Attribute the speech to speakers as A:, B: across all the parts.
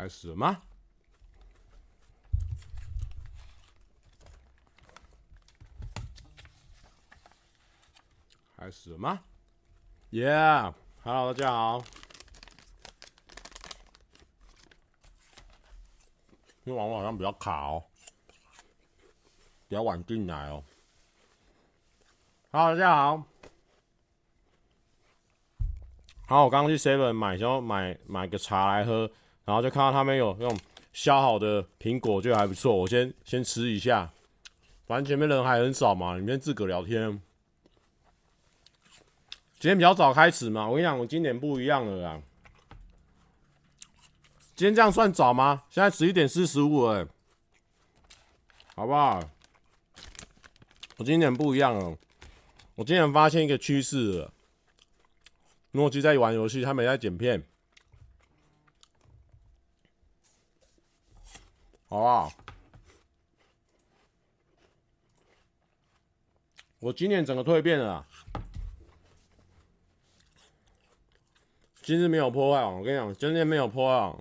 A: 开始了吗？开始了吗？Yeah，Hello，大家好。因为网络好像比较卡哦，比较晚进来哦。Hello，大家好。好，我刚刚去 Seven 买，然后买买个茶来喝，然后就看到他们有用削好的苹果，就还不错。我先先吃一下，反正前面人还很少嘛，里面自个聊天。今天比较早开始嘛，我跟你讲，我今年不一样了啦。今天这样算早吗？现在十一点四十五哎，好不好？我今年不一样了，我今年发现一个趋势了。诺基在玩游戏，他没在剪片，好不好？我今年整个蜕变了。今日没有破坏，我跟你讲，今天没有破坏。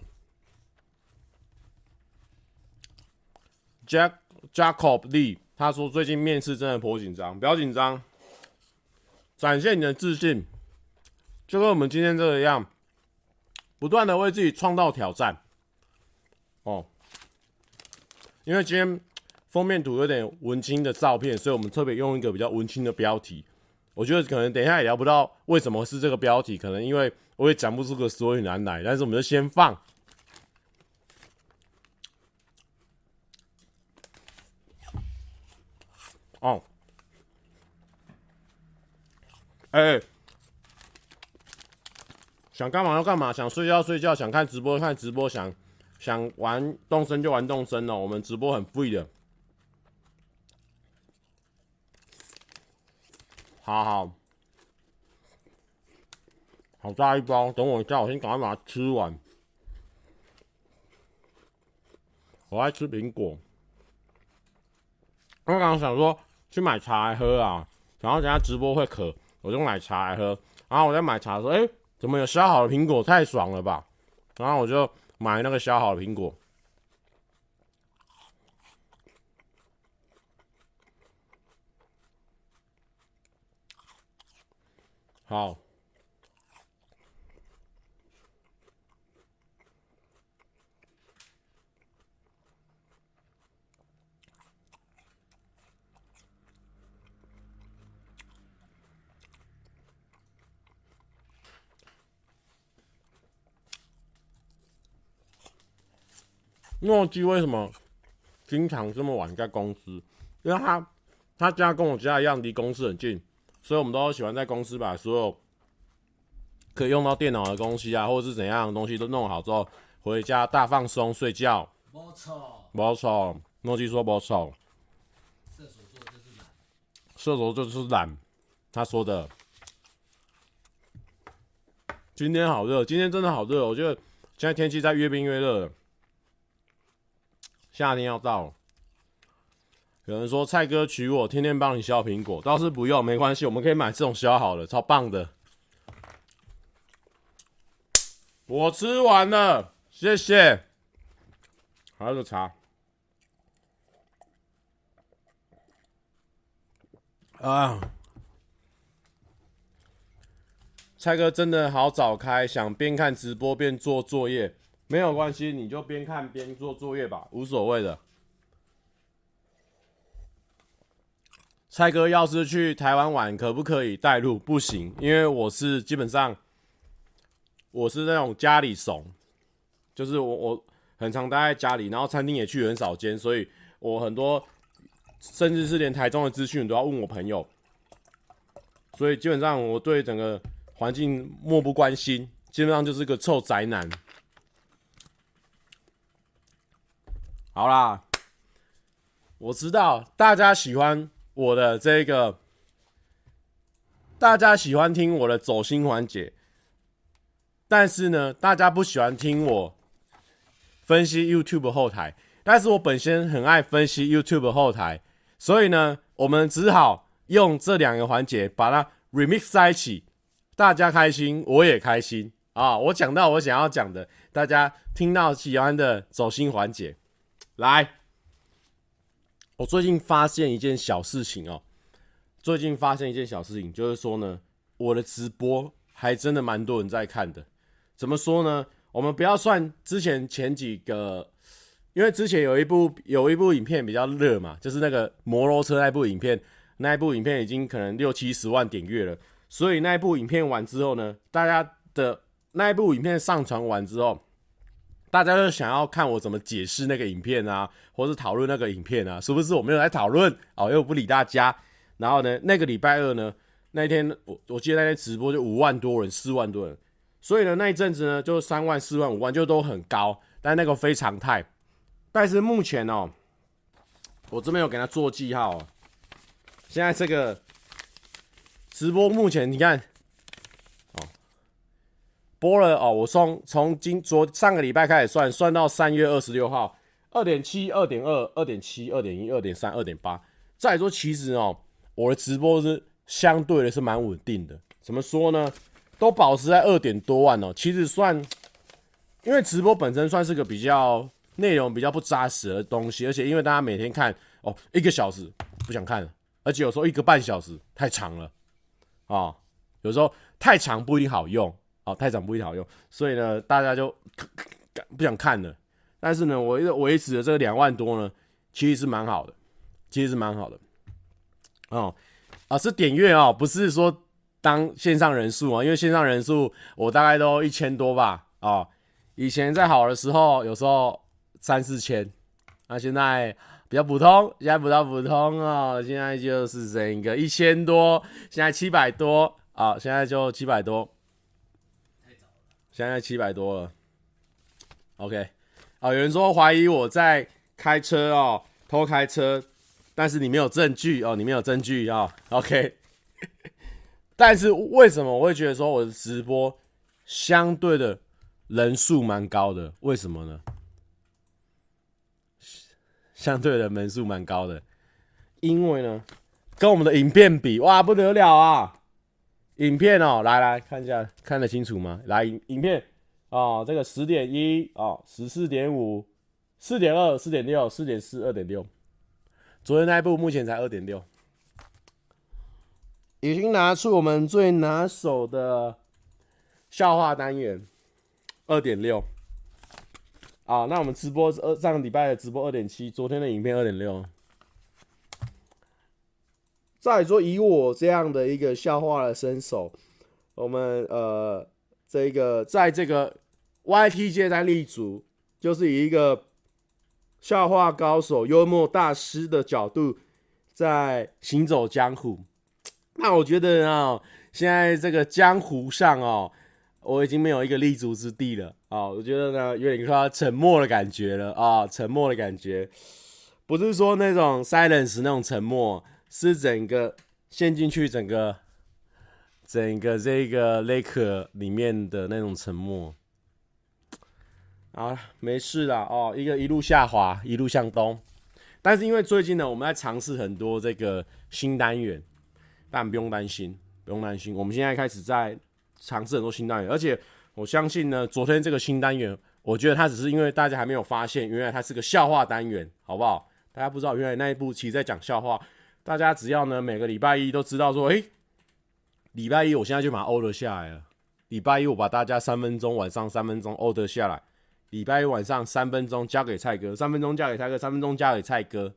A: Jack Jacob Lee 他说最近面试真的颇紧张，不要紧张，展现你的自信，就跟我们今天这个样，不断的为自己创造挑战。因为今天封面图有点文青的照片，所以我们特别用一个比较文青的标题。我觉得可能等一下也聊不到为什么是这个标题，可能因为我也讲不出个所以然来，但是我们就先放。哦，哎、想干嘛就干嘛，想睡觉睡觉，想看直播看直播，想想玩动身就玩动身哦，我们直播很 free 的。好好，好大一包，等我一下，我先赶快把它吃完。我爱吃苹果，我刚刚想说去买茶来喝啊，然后等下直播会渴，我就买茶来喝。然后我在买茶的时候，哎、怎么有削好的苹果？太爽了吧！然后我就买那个削好的苹果。好，诺基为什么经常这么晚在公司？因为他他家跟我家一样，离公司很近。所以，我们都喜欢在公司把所有可以用到电脑的东西啊，或者是怎样的东西都弄好之后，回家大放松睡觉。没错，没错。诺基说没错。射手座就是懒。射手座就是懒。他说的。今天好热，今天真的好热。我觉得现在天气在越变越热了，夏天要到了。有人说蔡哥娶我，天天帮你削苹果，倒是不用，没关系，我们可以买这种削好的，超棒的。我吃完了，谢谢。还有个茶。啊，蔡哥真的好早开，想边看直播边做作业，没有关系，你就边看边做作业吧，无所谓的。蔡哥要是去台湾玩，可不可以带路？不行，因为我是基本上我是那种家里怂，就是我我很常待在家里，然后餐厅也去很少间，所以我很多甚至是连台中的资讯都要问我朋友，所以基本上我对整个环境漠不关心，基本上就是个臭宅男。好啦，我知道大家喜欢。我的这个，大家喜欢听我的走心环节，但是呢，大家不喜欢听我分析 YouTube 后台。但是我本身很爱分析 YouTube 后台，所以呢，我们只好用这两个环节把它 remix 在一起，大家开心，我也开心，啊，我讲到我想要讲的，大家听到喜欢的走心环节，来，我最近发现一件小事情哦，最近发现一件小事情，就是说呢，我的直播还真的蛮多人在看的。怎么说呢？我们不要算之前前几个，因为之前有一部有一部影片比较热嘛，就是那个摩托车那部影片，那一部影片已经可能六七十万点阅了，所以那部影片完之后呢，大家的那一部影片上传完之后，大家就想要看我怎么解释那个影片啊，或是讨论那个影片啊，是不是我没有来讨论哦，又不理大家。然后呢，那个礼拜二呢，那一天我我记得那天直播就五万多人，四万多人。所以呢，那一阵子呢，就三万、四万、五万，就都很高，但那个非常态。但是目前哦，我这边有给他做记号哦。现在这个直播目前你看，播了哦，我从从今昨上个礼拜开始算，算到三月二十六号，二点七、二点二、二点七、二点一、二点三、二点八。再说，其实哦，我的直播是相对的是蛮稳定的。怎么说呢？都保持在二点多万哦，其实算，因为直播本身算是个比较内容比较不扎实的东西，而且因为大家每天看哦一个小时不想看了，而且有时候一个半小时太长了啊、有时候太长不一定好用太长不会好用，所以呢大家就不想看了。但是呢，我维持的这个两万多呢，其实是蛮好的，其实是蛮好的哦啊是点阅哦，不是说。当线上人数啊，因为线上人数我大概都一千多吧，哦，以前在好的时候有时候三四千，那现在比较普通，现在比较普通哦，现在就是整个一千多，现在七百多啊，现在就七百多，现在七百多了，OK，啊，有人说怀疑我在开车哦，偷开车，但是你没有证据哦，你没有证据啊，OK。但是为什么我会觉得说我的直播相对的人数蛮高的？为什么呢？相对的人数蛮高的，因为呢，跟我们的影片比，哇，不得了啊！影片哦，来来看一下，看得清楚吗？来，影影片哦，这个十点一哦，十四点五，四点二，四点六，四点四，二点六。昨天那一部目前才二点六。已经拿出我们最拿手的笑话单元，二点六。啊，那我们直播是二上个礼拜的直播二点七，昨天的影片二点六。再说以我这样的一个笑话的身手，我们呃这个在这个 YT 界在立足，就是以一个笑话高手、幽默大师的角度在行走江湖。那我觉得啊，现在这个江湖上哦，我已经没有一个立足之地了啊。我觉得呢，有点说沉默的感觉了啊，沉默的感觉，不是说那种 silence 那种沉默，是整个陷进去整个整个这个 lake 里面的那种沉默。啊，没事了哦，一个一路下滑，一路向东。但是因为最近呢，我们在尝试很多这个新单元。但不用担心，不用担心。我们现在开始在尝试很多新单元，而且我相信呢，昨天这个新单元，我觉得它只是因为大家还没有发现，原来它是个笑话单元，好不好？大家不知道，原来那一部其实在讲笑话。大家只要呢，每个礼拜一都知道说，诶，礼拜一我现在就把它 order 下来了。礼拜一我把大家三分钟晚上三分钟 order 下来，礼拜一晚上三分钟交给蔡哥，三分钟交给蔡哥，三分钟交给蔡哥，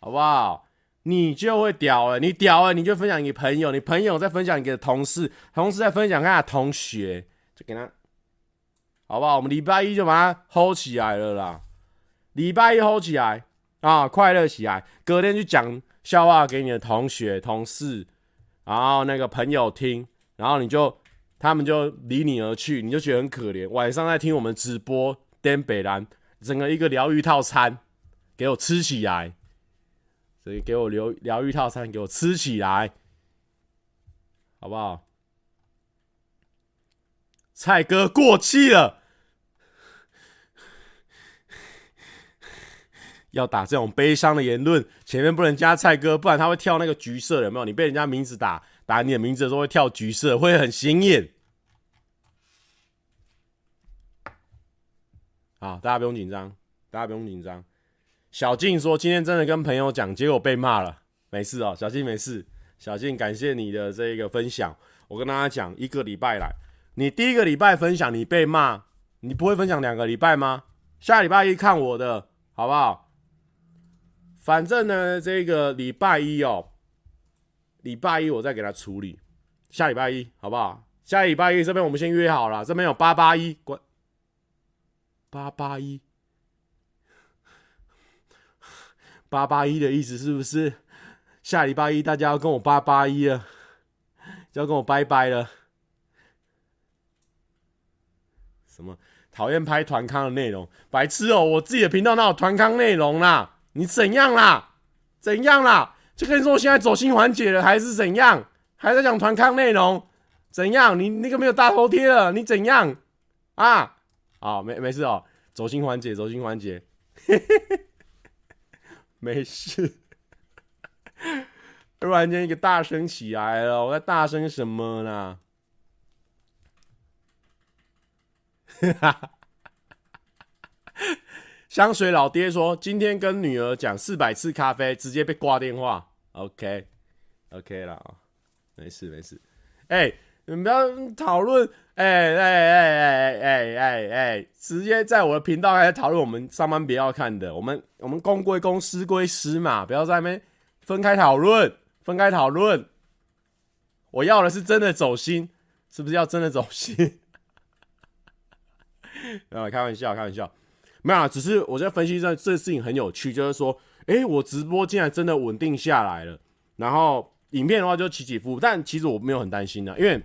A: 好不好？你就会屌了，你屌了，你就分享给朋友，你朋友再分享给同事，同事再分享给他同学，就给他，好不好？我们礼拜一就把它 hold 起来了啦，礼拜一 hold 起来啊，快乐起来，隔天去讲笑话给你的同学、同事，然后那个朋友听，然后你就他们就离你而去，你就觉得很可怜。晚上在听我们直播，颠北兰，整个一个疗愈套餐给我吃起来。所以给我疗疗愈套餐，给我吃起来，好不好？蔡哥过气了，要打这种悲伤的言论，前面不能加蔡哥，不然他会跳那个橘色，有没有？你被人家名字打打你的名字的时候会跳橘色，会很显眼。好，大家不用紧张，大家不用紧张。小静说今天真的跟朋友讲，结果被骂了，没事哦，小静没事。小静，感谢你的这个分享。我跟大家讲，一个礼拜来，你第一个礼拜分享你被骂，你不会分享两个礼拜吗？下礼拜一看我的，好不好？反正呢，这个礼拜一哦，礼拜一我再给他处理。下礼拜一，好不好？下礼拜一这边我们先约好了，这边有八八一关，八八一，八八一的意思是不是？下礼拜一大家要跟我八八一了，要跟我拜拜了。什么讨厌拍团康的内容？白痴哦！我自己的频道哪有团康内容啦？你怎样啦？怎样啦？就跟你说，我现在走心环节了，还是怎样？还在讲团康内容？怎样？你那个没有大头贴了？你怎样？啊？好，没没事哦，走心环节，走心环节，没事。突然间一个大声起来了，我在大声什么呢？哈哈。香水老爹说：“今天跟女儿讲四百次咖啡，直接被挂电话。”OK，OK 了啊，没事没事。哎、你们不要讨论，哎哎哎哎哎哎哎，直接在我的频道开始讨论我们上班不要看的。我们我们公归公，私归私嘛，不要在那边分开讨论，分开讨论。我要的是真的走心，是不是要真的走心？啊，开玩笑，开玩笑。没有，只是我在分析这这事情很有趣，就是说，诶，我直播竟然真的稳定下来了，然后影片的话就起起伏伏，但其实我没有很担心的，因为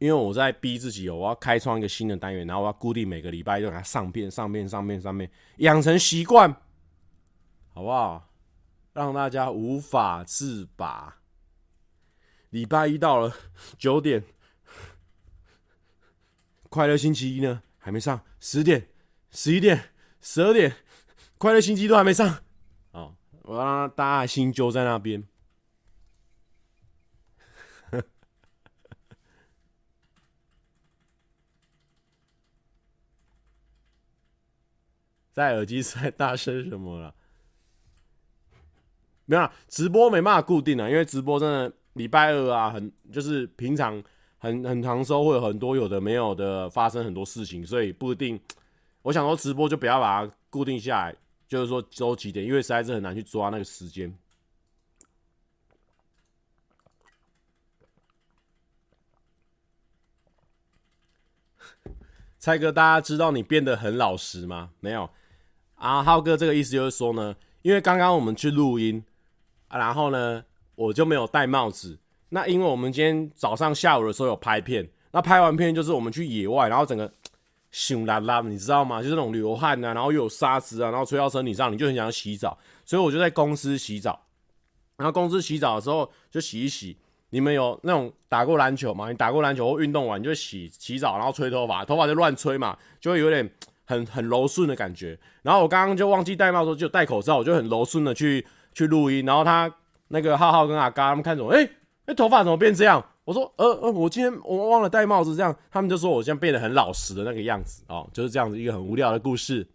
A: 因为我在逼自己哦，我要开创一个新的单元，然后我要固定每个礼拜就给它上片、上片、上片、上片，养成习惯，好不好？让大家无法自拔。礼拜一到了九点，快乐星期一呢还没上，十点。十一点、十二点，快乐星期都还没上，哦，我让大家心揪在那边。在耳机在大声什么了？没有，直播没办法固定啊，因为直播真的礼拜二啊，很就是平常很很常收，会有很多有的没有的发生很多事情，所以不一定。我想说直播就不要把它固定下来，就是说周几点，因为实在是很难去抓那个时间。蔡哥，大家知道你变得很老实吗？没有啊，浩哥，这个意思就是说呢，因为刚刚我们去录音，然后呢，我就没有戴帽子。那因为我们今天早上、下午的时候有拍片，那拍完片就是我们去野外，然后整个。熊啦啦，你知道吗？就是那种流汗啊，然后又有沙子啊，然后吹到身体上，你就很想要洗澡，所以我就在公司洗澡。然后公司洗澡的时候就洗一洗。你们有那种打过篮球吗？你打过篮球或运动完你就洗洗澡，然后吹头发，头发就乱吹嘛，就会有点很很柔顺的感觉。然后我刚刚就忘记戴帽的时候就戴口罩，我就很柔顺的去去录音。然后他那个浩浩跟阿嘎他们看着我，哎、欸，那、头发怎么变这样？我说，呃呃，我今天我忘了戴帽子，这样他们就说我现在变得很老实的那个样子哦，就是这样子一个很无聊的故事。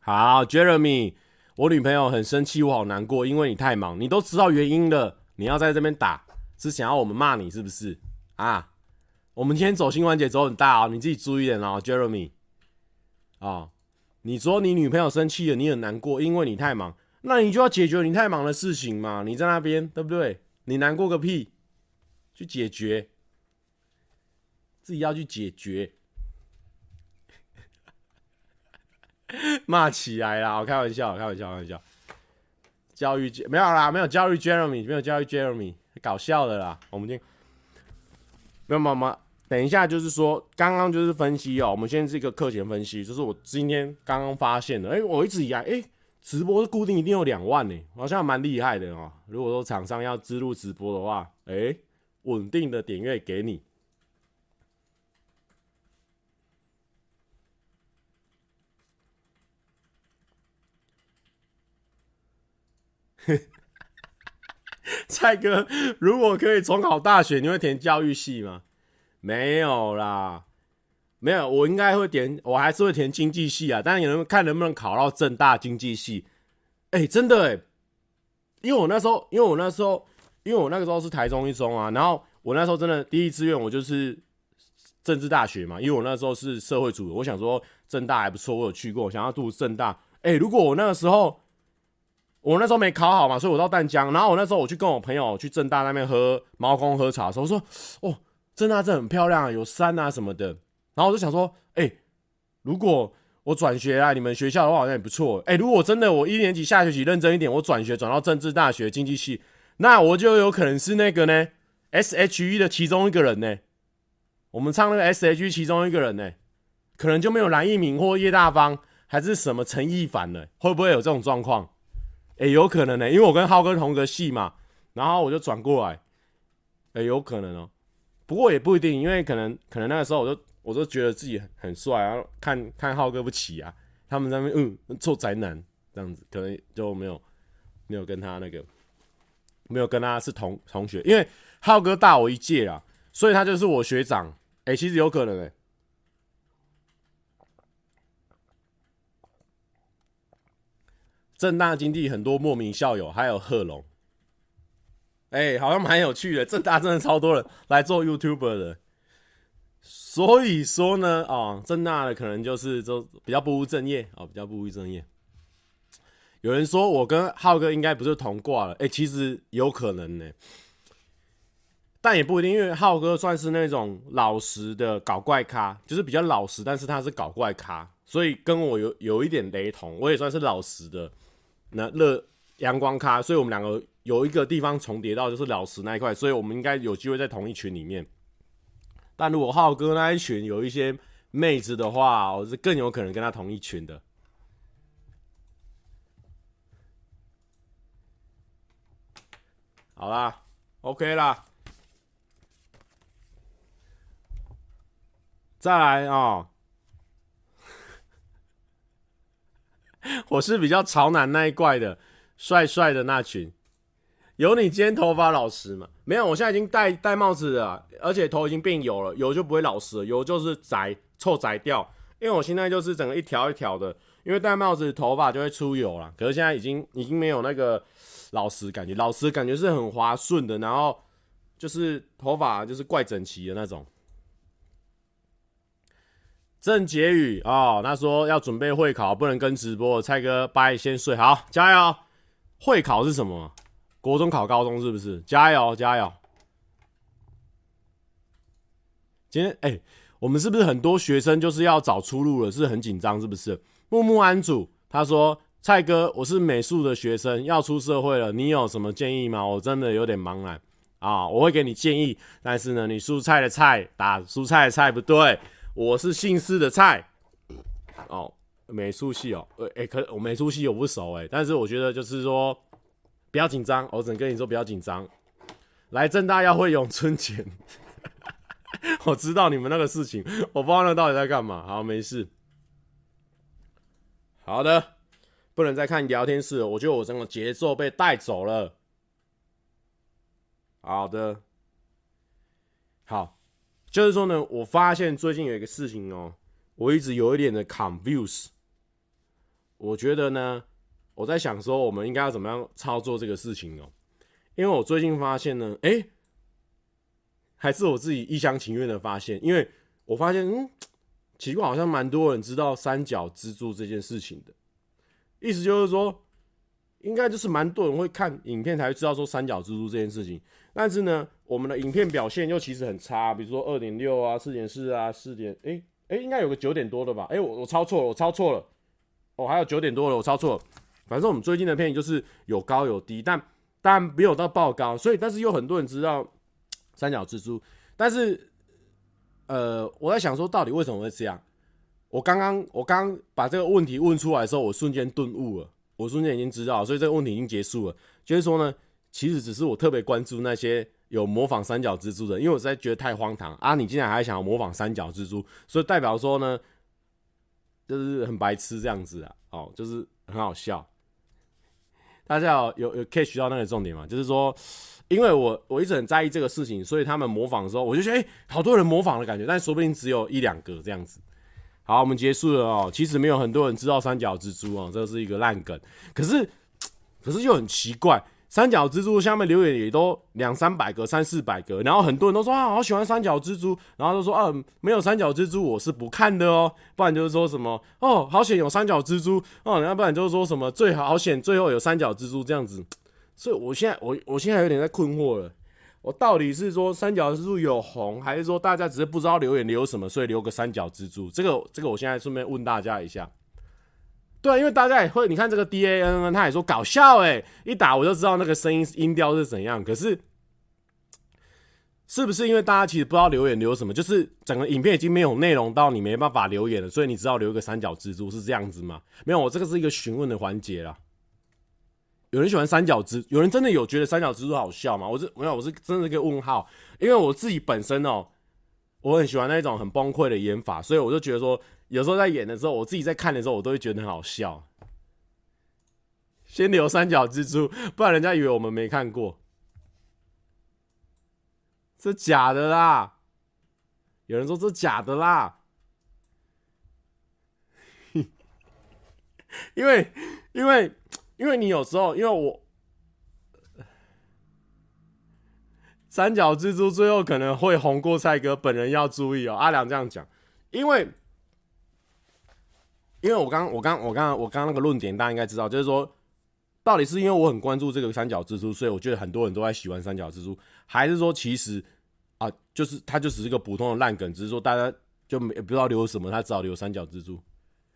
A: 好，Jeremy，我女朋友很生气，我好难过，因为你太忙，你都知道原因了，你要在这边打，是想要我们骂你是不是？啊，我们今天走心环节走很大哦，你自己注意点哦，Jeremy。啊、哦，你说你女朋友生气了，你很难过，因为你太忙，那你就要解决你太忙的事情嘛，你在那边对不对？你难过个屁！去解决，自己要去解决，骂起来啦！我开玩笑，开玩笑，开玩笑。教育没有啦，没有教育 Jeremy，没有教育 Jeremy，搞笑的啦。我们今天没有妈妈，等一下就是说，刚刚就是分析哦、我们现在是一个课前分析，就是我今天刚刚发现的。哎、我一直以来，哎、直播是固定一定有两万呢、好像蛮厉害的哦、如果说厂商要置入直播的话，哎、稳定的点阅给你，蔡哥，如果可以重考大学，你会填教育系吗？没有啦，没有，我应该会填，我还是会填经济系啊。但是有人看能不能考到政大经济系。哎、真的哎、因为我那时候，因为我那时候，因为我那个时候是台中一中啊，然后我那时候真的第一志愿我就是政治大学嘛，因为我那时候是社会组的，我想说政大还不错，我有去过，想要读政大。哎、如果我那个时候，我那时候没考好嘛，所以我到淡江，然后我那时候我去跟我朋友去政大那边喝猫空喝茶的时候，我说哦，政大这很漂亮，有山啊什么的。然后我就想说，哎、如果我转学啊，你们学校的话好像也不错。哎、如果真的我一年级下学期认真一点，我转学转到政治大学经济系，那我就有可能是那个呢，S.H.E 的其中一个人呢。我们唱那个 S.H.E 其中一个人呢，可能就没有蓝奕明或叶大方，还是什么陈亦凡了。会不会有这种状况？哎、欸，有可能呢，因为我跟浩哥同个系嘛，然后我就转过来。哎、欸，有可能哦、不过也不一定，因为可能可能那个时候我就。我就觉得自己很很帅啊，看看浩哥不起啊，他们在那边嗯臭宅男这样子，可能就没有没有跟他那个没有跟他是同同学，因为浩哥大我一届啊，所以他就是我学长。哎、其实有可能哎、欸，政大经济很多莫名校友，还有贺龙，哎、好像蛮有趣的。正大真的超多人来做 YouTuber 的。所以说呢，啊，正大的可能就是就比较不务正业啊，比较不务正业。有人说我跟浩哥应该不是同挂了，哎，其实有可能呢，但也不一定，因为浩哥算是那种老实的搞怪咖，就是比较老实，但是他是搞怪咖，所以跟我有有一点雷同。我也算是老实的那乐阳光咖，所以我们两个有一个地方重叠到，就是老实那一块，所以我们应该有机会在同一群里面。但如果浩哥那一群有一些妹子的话，我是更有可能跟他同一群的。好啦，OK 啦，再来啊、我是比较潮男那一怪的，帅帅的那群。有你今天头发老实吗？没有，我现在已经戴戴帽子了，而且头已经变油了，油就不会老实了，油就是宅臭宅掉。因为我现在就是整个一条一条的，因为戴帽子头发就会出油了。可是现在已经已经没有那个老实感觉，老实感觉是很滑顺的，然后就是头发就是怪整齐的那种。郑杰宇哦，他说要准备会考，不能跟直播。蔡哥，拜先睡好，加油。会考是什么？国中考高中是不是？加油加油！今天哎、我们是不是很多学生就是要找出路了？是很紧张是不是？木木安主他说：“蔡哥，我是美术的学生，要出社会了，你有什么建议吗？我真的有点茫然啊，我会给你建议，但是呢，你蔬菜的菜打蔬菜的菜不对，我是姓氏的菜哦，美术系哦，哎、欸，可我美术系我不熟哎，但是我觉得就是说。”不要紧张，我只能跟你说不要紧张。来政大要会咏春拳，我知道你们那个事情，我不知道那到底在干嘛。好，没事。好的，不能再看聊天室了，我觉得我整个节奏被带走了。好的，好，就是说呢，我发现最近有一个事情哦，我一直有一点的 confuse。我觉得呢。我在想说，我们应该要怎么样操作这个事情哦？因为我最近发现呢，诶，还是我自己一厢情愿的发现，因为我发现，嗯，奇怪，好像蛮多人知道三角蜘蛛这件事情的。意思就是说，应该就是蛮多人会看影片才会知道说三角蜘蛛这件事情。但是呢，我们的影片表现又其实很差，比如说二点六啊、四点四啊、四点，诶诶，应该有个九点多的吧？诶，我我抄错了，我抄错了，哦，还有九点多了，我抄错了。反正我们最近的片就是有高有低，但但没有到爆高，所以但是有很多人知道三角蜘蛛，但是呃，我在想说到底为什么会这样？我刚刚我刚把这个问题问出来的时候，我瞬间顿悟了，我瞬间已经知道，所以这个问题已经结束了。就是说呢，其实只是我特别关注那些有模仿三角蜘蛛的，因为我实在觉得太荒唐啊！你竟然还想要模仿三角蜘蛛，所以代表说呢，就是很白痴这样子啊，哦，就是很好笑。大家有有有 catch 到那个重点吗？就是说，因为我我一直很在意这个事情，所以他们模仿的时候，我就觉得哎、好多人模仿的感觉，但说不定只有一两个这样子。好，我们结束了哦。其实没有很多人知道三角蜘蛛哦，这是一个烂梗。可是，可是又很奇怪。三角蜘蛛下面留言也都两三百个、三四百个，然后很多人都说啊，好喜欢三角蜘蛛，然后都说啊，没有三角蜘蛛我是不看的哦，不然就是说什么哦，好险有三角蜘蛛哦，要不然就是说什么最好险最后有三角蜘蛛这样子，所以我现在我我现在有点在困惑了，我到底是说三角蜘蛛有红，还是说大家只是不知道留言留什么，所以留个三角蜘蛛？这个这个我现在顺便问大家一下。对，因为大家也会，你看这个 D A N N，他也说搞笑诶，一打我就知道那个声音音调是怎样。可是，是不是因为大家其实不知道留言留什么，就是整个影片已经没有内容到你没办法留言了，所以你只好留一个三角蜘蛛是这样子吗？没有，我这个是一个询问的环节啦。有人喜欢三角蜘，有人真的有觉得三角蜘蛛好笑吗？我是没有，我是真的一个问号，因为我自己本身哦，我很喜欢那种很崩溃的演法，所以我就觉得说。有时候在演的时候，我自己在看的时候，我都会觉得很好笑。先留三角蜘蛛，不然人家以为我们没看过。这假的啦！有人说这假的啦。因为，因为，因为你有时候，因为我三角蜘蛛最后可能会红过蔡哥本人，要注意哦。阿良这样讲，因为。因为我刚我刚我刚我刚那个论点，大家应该知道，就是说，到底是因为我很关注这个三角蜘蛛，所以我觉得很多人都在喜欢三角蜘蛛，还是说其实啊，就是它就只是一个普通的烂梗，只是说大家就没不知道留什么，他只好留三角蜘蛛。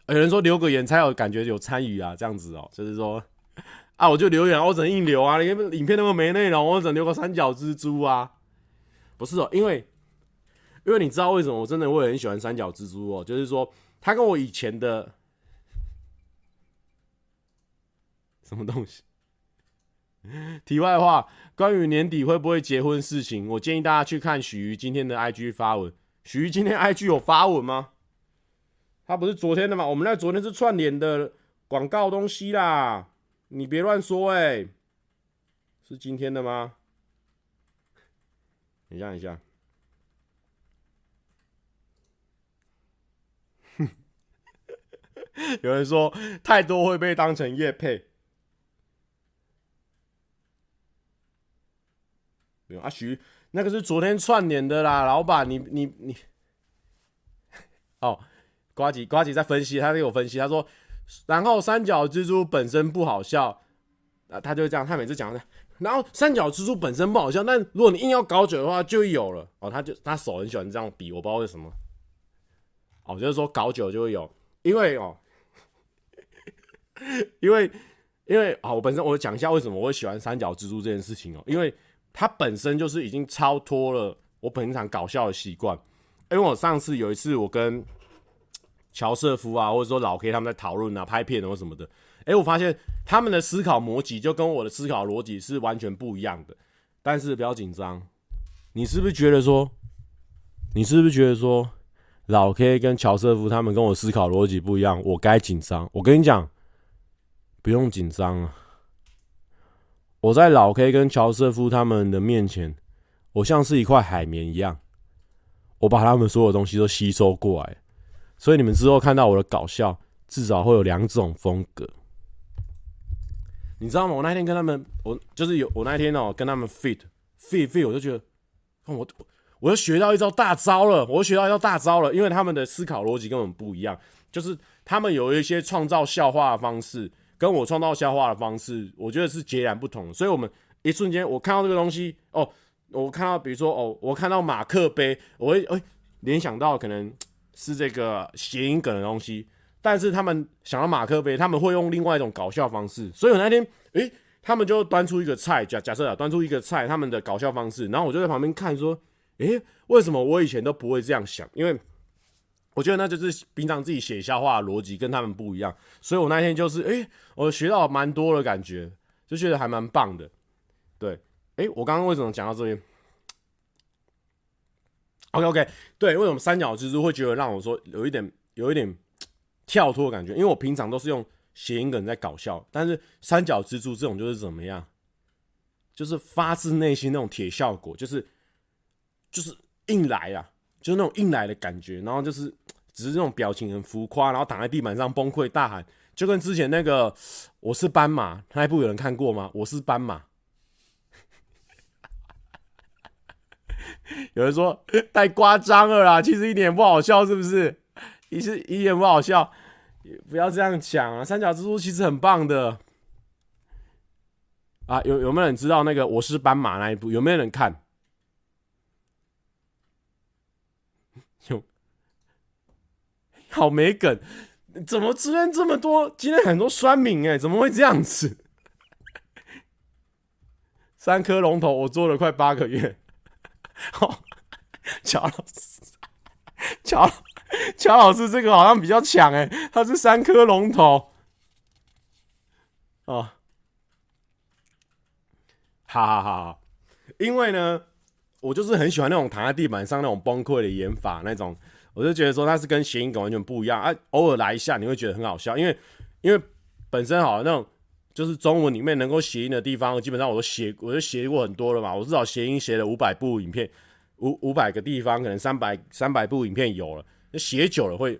A: 有人说留个言才有感觉有参与啊，这样子哦，就是说啊，我就留言，我只能硬留啊，因为影片那么没内容，我只能留个三角蜘蛛啊。不是哦，因为因为你知道为什么我真的会很喜欢三角蜘蛛哦，就是说。他跟我以前的什么东西？题外话，关于年底会不会结婚事情，我建议大家去看许瑜今天的 IG 发文。许瑜今天 IG 有发文吗？他不是昨天的吗？我们那昨天是串联的广告东西啦，你别乱说哎、是今天的吗？等一下，等一下。有人说太多会被当成业配，没有阿徐，那个是昨天串联的啦，老板，你你你，哦，瓜吉瓜吉在分析，他给我分析，他说，然后三角蜘蛛本身不好笑，啊，他就这样，他每次讲的，然后三角蜘蛛本身不好笑，但如果你硬要搞久的话，就有了，哦，他就他手很喜欢这样比，我不知道为什么，哦，就是说搞久就会有，因为哦。因为，因为啊，我本身我讲一下为什么我会喜欢三角蜘蛛这件事情哦，因为它本身就是已经超脱了我平常搞笑的习惯。因为我上次有一次我跟乔瑟夫啊，或者说老 K 他们在讨论啊、拍片或什么的，哎，我发现他们的思考逻辑就跟我的思考逻辑是完全不一样的。但是不要紧张，你是不是觉得说，你是不是觉得说老 K 跟乔瑟夫他们跟我思考逻辑不一样，我该紧张？我跟你讲。不用紧张啊！我在老 K 跟乔瑟夫他们的面前，我像是一块海绵一样，我把他们所有东西都吸收过来，所以你们之后看到我的搞笑，至少会有两种风格。你知道吗？我那天跟他们，我就是有我那天哦、跟他们 fit fit fit，我就觉得，我我又学到一招大招了，我又学到一招大招了，因为他们的思考逻辑跟我们不一样，就是他们有一些创造笑话的方式。跟我创造笑话的方式，我觉得是截然不同。所以，我们一瞬间我看到这个东西，哦，我看到，比如说，哦，我看到马克杯，我会诶联想到可能是这个谐音梗的东西。但是他们想到马克杯，他们会用另外一种搞笑方式。所以我那天，诶，他们就端出一个菜，假假设啊，端出一个菜，他们的搞笑方式，然后我就在旁边看，说，诶，为什么我以前都不会这样想？因为我觉得那就是平常自己写笑话的逻辑跟他们不一样，所以我那天就是哎、欸，我学到蛮多的感觉，就觉得还蛮棒的。对，哎、欸，我刚刚为什么讲到这边？OK OK，对，为什么三角蜘蛛会觉得让我说有一点有一点跳脱的感觉？因为我平常都是用谐音梗在搞笑，但是三角蜘蛛这种就是怎么样？就是发自内心那种铁效果，就是就是硬来啊，就是那种硬来的感觉，然后就是只是那种表情很浮夸，然后躺在地板上崩溃大喊，就跟之前那个我是斑马那一部有人看过吗？我是斑马，有人说太夸张了啦，其实一点也不好笑，是不是？一是一点不好笑，不要这样讲啊！三角蜘蛛其实很棒的。啊，有有没有人知道那个《我是斑马》那一部？有没有人看？有，好没梗，怎么出现这么多？今天很多酸民哎，怎么会这样子？三颗龙头，我做了快八个月。好，乔老师，乔乔老师这个好像比较强哎，他是三颗龙头。哦。哈哈哈！因为呢，我就是很喜欢那种躺在地板上那种崩溃的演法那种，我就觉得说他是跟谐音梗完全不一样啊。偶尔来一下，你会觉得很好笑，因为因为本身好那种就是中文里面能够谐音的地方，基本上我都写，我都写过很多了嘛。我至少谐音写了五百部影片，五五百个地方，可能三百三百部影片有了。那写久了会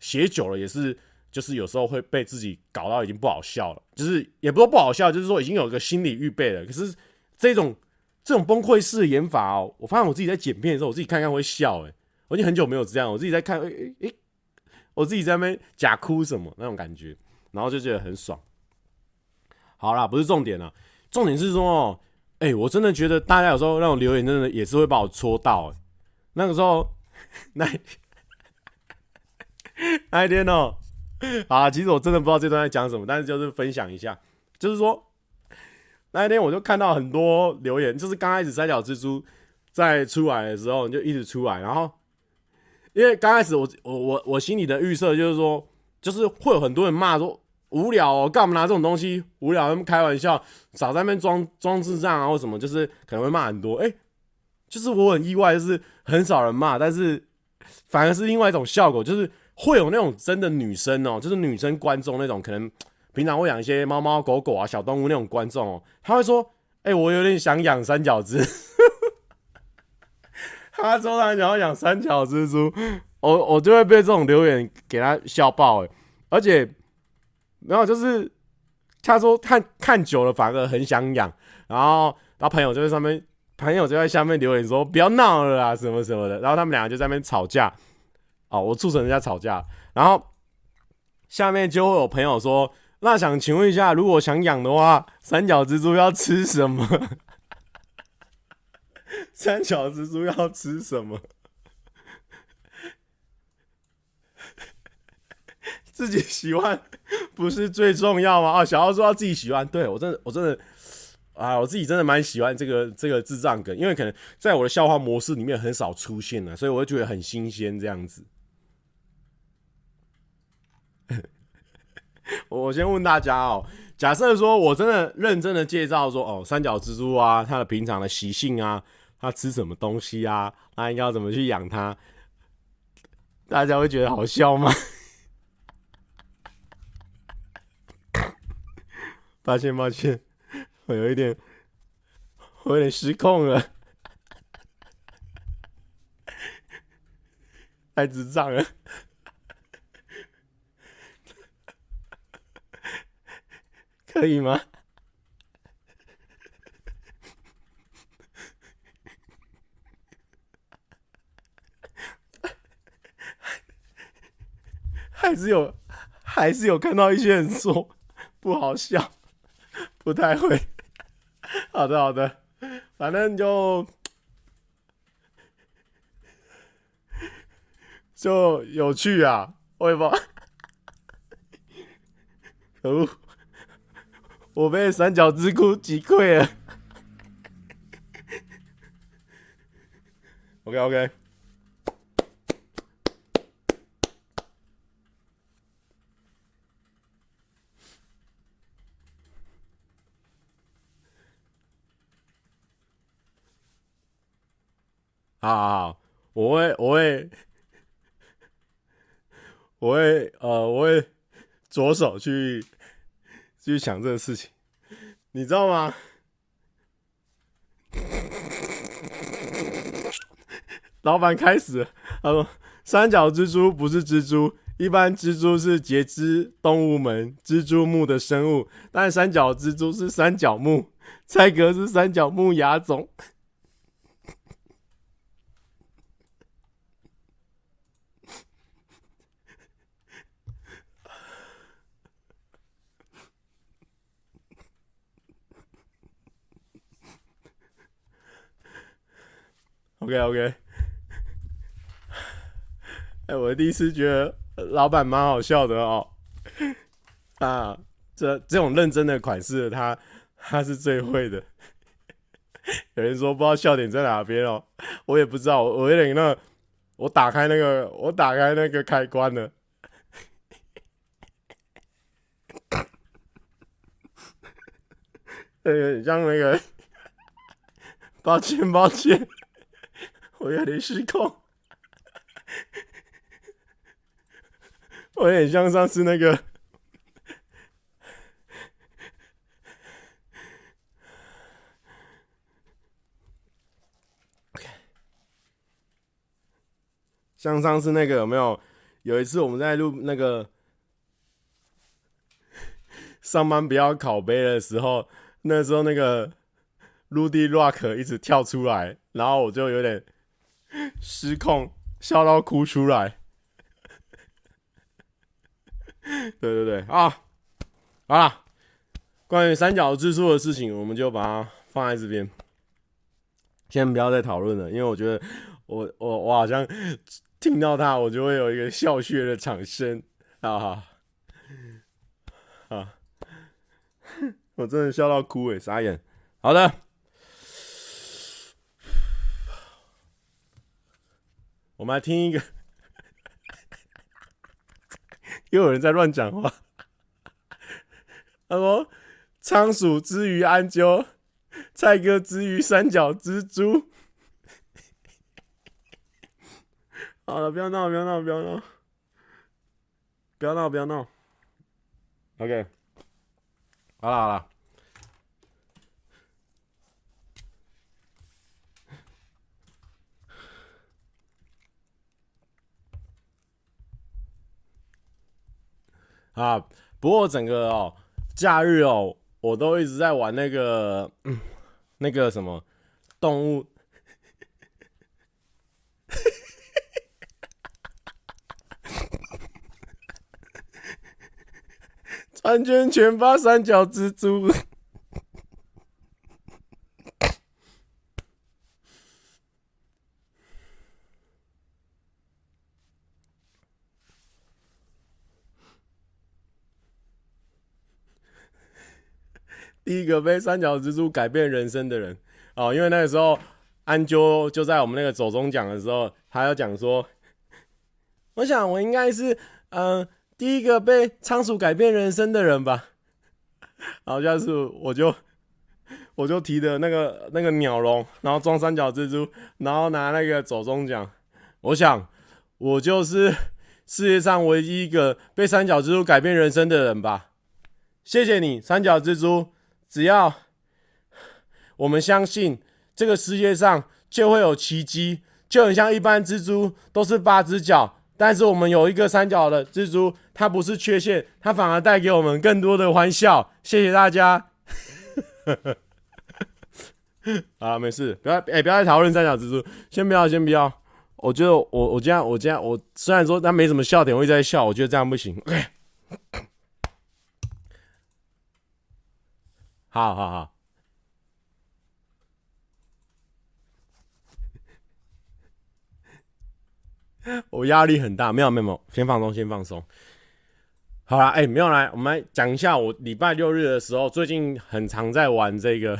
A: 写久了也是，就是有时候会被自己搞到已经不好笑了，就是也不说不好笑，就是说已经有一个心理预备了。可是这种这种崩溃式的演法哦，我发现我自己在剪片的时候，我自己看看会笑诶，我已经很久没有这样，我自己在看诶诶诶，我自己在那边假哭什么那种感觉，然后就觉得很爽。好啦，不是重点啦，重点是说哦，诶，我真的觉得大家有时候那种留言真的也是会把我戳到诶，那个时候那 那一天哦。啊，其实我真的不知道这段在讲什么，但是就是分享一下，就是说那一天我就看到很多留言，就是刚开始三角蜘蛛在出来的时候，你就一直出来，然后因为刚开始我我我我心里的预设就是说，就是会有很多人骂说无聊哦，干嘛拿这种东西无聊，他们开玩笑，少在那边装装智障啊或什么，就是可能会骂很多，哎、就是我很意外，就是很少人骂，但是反而是另外一种效果，就是。会有那种真的女生哦，就是女生观众那种，可能平常会养一些猫猫狗狗啊、小动物那种观众哦，他会说：“哎、我有点想养三角蜘。”他说他想要养三角蜘蛛，我我就会被这种留言给他笑爆哎，而且然后就是他说看看久了反而很想养，然后他朋友就在上面，朋友就在下面留言说：“不要闹了啦，什么什么的。”然后他们两个就在那边吵架。哦，我促成人家吵架，然后下面就会有朋友说：“那想请问一下，如果想养的话，三角蜘蛛要吃什么？三角蜘蛛要吃什么？自己喜欢不是最重要吗？啊，小奥说他自己喜欢，对，我真的，我真的啊，我自己真的蛮喜欢这个这个智障梗，因为可能在我的笑话模式里面很少出现了，所以我会觉得很新鲜这样子。”我先问大家哦，假设说我真的认真的介绍说哦，三角蜘蛛啊，它的平常的习性啊，它吃什么东西啊，那应该要怎么去养它？大家会觉得好笑吗？抱歉抱歉，我有一点，我有点失控了，太智障了。可以吗？还是有，还是有看到一些人说不好笑，不太会。好的，好的，反正就 就有趣啊，我也不知道，可恶。我被三角蜘蛛击溃了。OK OK。好好，我会我会我会呃我会着手去去想这个事情，你知道吗？老板开始，他说：“三角蜘蛛不是蜘蛛，一般蜘蛛是节肢动物门蜘蛛目的生物，但三角蜘蛛是三角目，蔡哥是三角目亚种。”OK OK。哎、我第一次觉得老板蛮好笑的哦。啊，这这种认真的款式，他他是最会的。有人说不知道笑点在哪边哦，我也不知道，我有点那，我打开那个，我打开那个开关了。呃，像那个，抱歉抱歉，我有点失控。我有点像上次那个像上次那个有没有？有一次我们在录那个上班不要靠背的时候，那时候那个 Rudy Rock 一直跳出来，然后我就有点 失控，笑到哭出来。对对对啊，好了，关于三角蜘蛛的事情，我们就把它放在这边，先不要再讨论了，因为我觉得我我我好像听到它，我就会有一个笑穴的产生啊啊！我真的笑到哭诶，傻眼。好的，我们来听一个。又有人在乱讲话。他说：“仓鼠之于安啾，蔡哥之于三角蜘蛛。”好了，不要闹，不要闹，不要闹，不要闹，不要闹。OK，好了好了。啊，不过整个哦，假日哦，我都一直在玩那个，那个什么动物，穿圈圈发三角蜘蛛。一个被三角蜘蛛改变人生的人哦，因为那个时候安啾就在我们那个走钟奖的时候，他要讲说，我想我应该是嗯、第一个被仓鼠改变人生的人吧。然后下次我就我就提的那个那个鸟笼，然后装三角蜘蛛，然后拿那个走钟奖。我想我就是世界上唯一一个被三角蜘蛛改变人生的人吧。谢谢你，三角蜘蛛。只要我们相信这个世界上就会有奇迹，就很像一般蜘蛛都是八只脚，但是我们有一个三角的蜘蛛，它不是缺陷，它反而带给我们更多的欢笑。谢谢大家。啊，没事，不要哎、不要再讨论三角蜘蛛，先不要，先不要。我觉得我我这样我这样我虽然说它没什么笑点，我一直在笑，我觉得这样不行。OK。好好好，我压力很大，没有没有，先放松先放松。好啦，哎、没有来，我们来讲一下我礼拜六日的时候，最近很常在玩这个，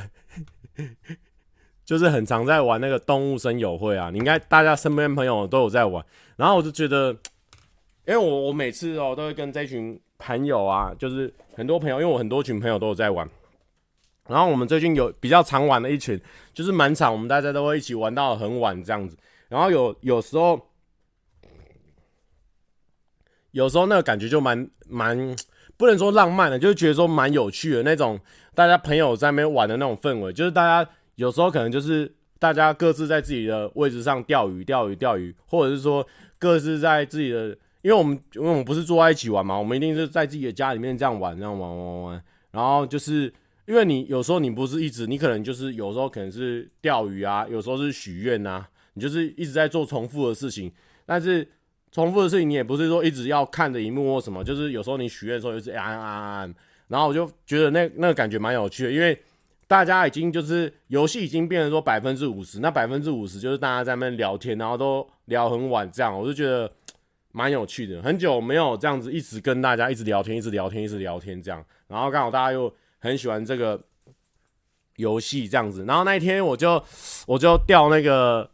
A: 就是很常在玩那个动物森友会啊。你应该大家身边朋友都有在玩，然后我就觉得，因为我我每次哦都会跟这群朋友啊，就是很多朋友，因为我很多群朋友都有在玩。然后我们最近有比较常玩的一群，就是满场，我们大家都会一起玩到很晚这样子。然后有有时候，有时候那个感觉就蛮蛮不能说浪漫的，就是觉得说蛮有趣的那种，大家朋友在那边玩的那种氛围，就是大家有时候可能就是大家各自在自己的位置上钓鱼、钓鱼、钓鱼，或者是说各自在自己的，因为我们因为我们不是坐在一起玩嘛，我们一定是在自己的家里面这样玩，这样玩玩玩玩，然后就是。因为你有时候你不是一直，你可能就是有时候可能是钓鱼啊，有时候是许愿呐，你就是一直在做重复的事情。但是重复的事情你也不是说一直要看着萤幕或什么，就是有时候你许愿的时候就是按按按按，然后我就觉得那那个感觉蛮有趣的，因为大家已经就是游戏已经变成说百分之五十，那百分之五十就是大家在那边聊天，然后都聊很晚这样，我就觉得 蛮有趣的。很久没有这样子一直跟大家一直聊天，一直聊天，一直聊天这样，然后刚好大家又。很喜欢这个游戏这样子，然后那一天我就我就钓那个，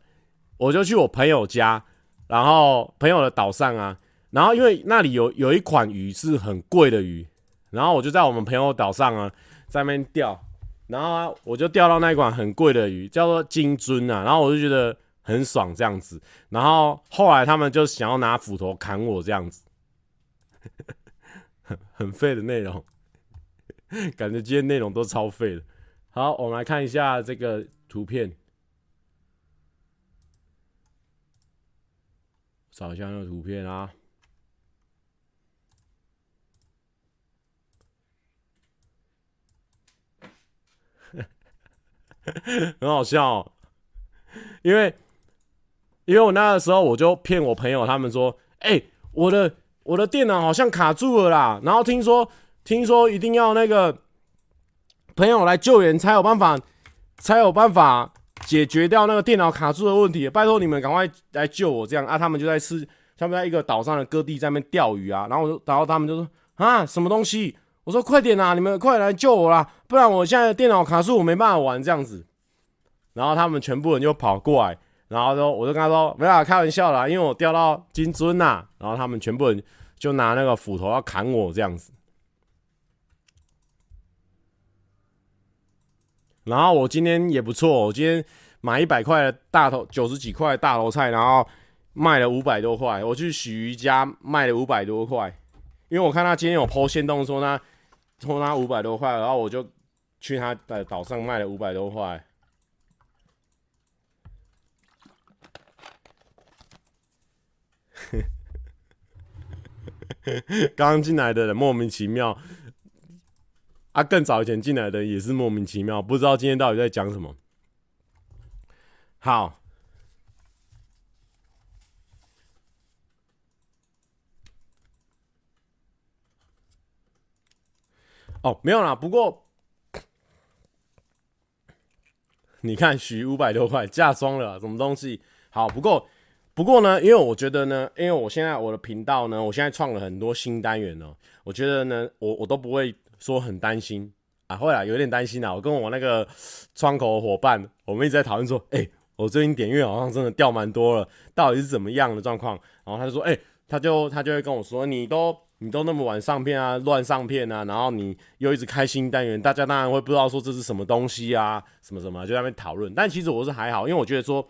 A: 我就去我朋友家，然后朋友的岛上啊，然后因为那里有有一款鱼是很贵的鱼，然后我就在我们朋友岛上啊，在那边钓，然后啊我就钓到那一款很贵的鱼，叫做金樽啊，然后我就觉得很爽这样子，然后后来他们就想要拿斧头砍我这样子，很很废的内容。感觉今天内容都超废了。好，我们来看一下这个图片，找一下那个图片啊，很好笑，因为因为我那个时候我就骗我朋友他们说，哎，我的我的电脑好像卡住了啦，然后听说。听说一定要那个朋友来救援才有办法，才有办法解决掉那个电脑卡住的问题。拜托你们赶快来救我！这样啊，他们就在吃，他们在一个岛上的各地在那边钓鱼啊。然后我就，然后他们就说啊，什么东西？我说快点啊，你们快来救我啦，不然我现在的电脑卡住，我没办法玩这样子。然后他们全部人就跑过来，然后说，我就跟他说，没有开玩笑啦，因为我钓到金樽呐。然后他们全部人就拿那个斧头要砍我这样子。然后我今天也不错，我今天买一百块的大头，九十几块的大头菜，然后卖了五百多块。我去许瑜家卖了五百多块，因为我看他今天有 po 限动说他抽他五百多块，然后我就去他的岛上卖了五百多块。刚 刚进来的人莫名其妙。啊，更早以前进来的也是莫名其妙，不知道今天到底在讲什么。好，哦，没有啦。不过你看，许五百多块嫁妆了，什么东西？好，不过不过呢，因为我觉得呢，因为我现在我的频道呢，我现在创了很多新单元哦，我觉得呢，我我都不会。说很担心啊，后来有点担心啊。我跟我那个窗口伙伴，我们一直在讨论说，哎、我最近点阅好像真的掉蛮多了，到底是怎么样的状况？然后他就说，哎、他就他就会跟我说，你都你都那么晚上片啊，乱上片啊，然后你又一直开新单元，大家当然会不知道说这是什么东西啊，什么什么，就在那边讨论。但其实我是还好，因为我觉得说，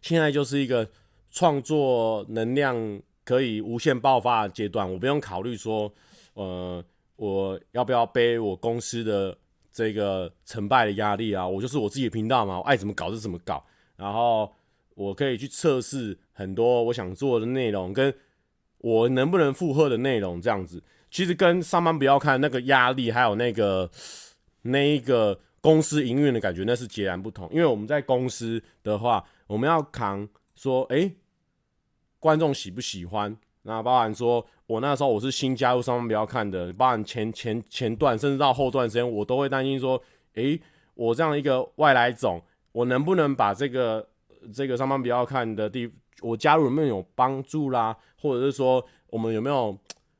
A: 现在就是一个创作能量可以无限爆发的阶段，我不用考虑说，呃。我要不要背我公司的这个成败的压力啊？我就是我自己的频道嘛，我爱怎么搞就怎么搞。然后我可以去测试很多我想做的内容，跟我能不能负荷的内容这样子。其实跟上班不要看那个压力，还有那个那一个公司营运的感觉，那是截然不同。因为我们在公司的话，我们要扛说，诶，观众喜不喜欢？那包含说，我那时候我是新加入上班不要看的，包含前前前段甚至到后段时间，我都会担心说，诶，我这样一个外来种，我能不能把这个这个上班不要看的地，我加入有没有帮助啦？或者是说，我们有没有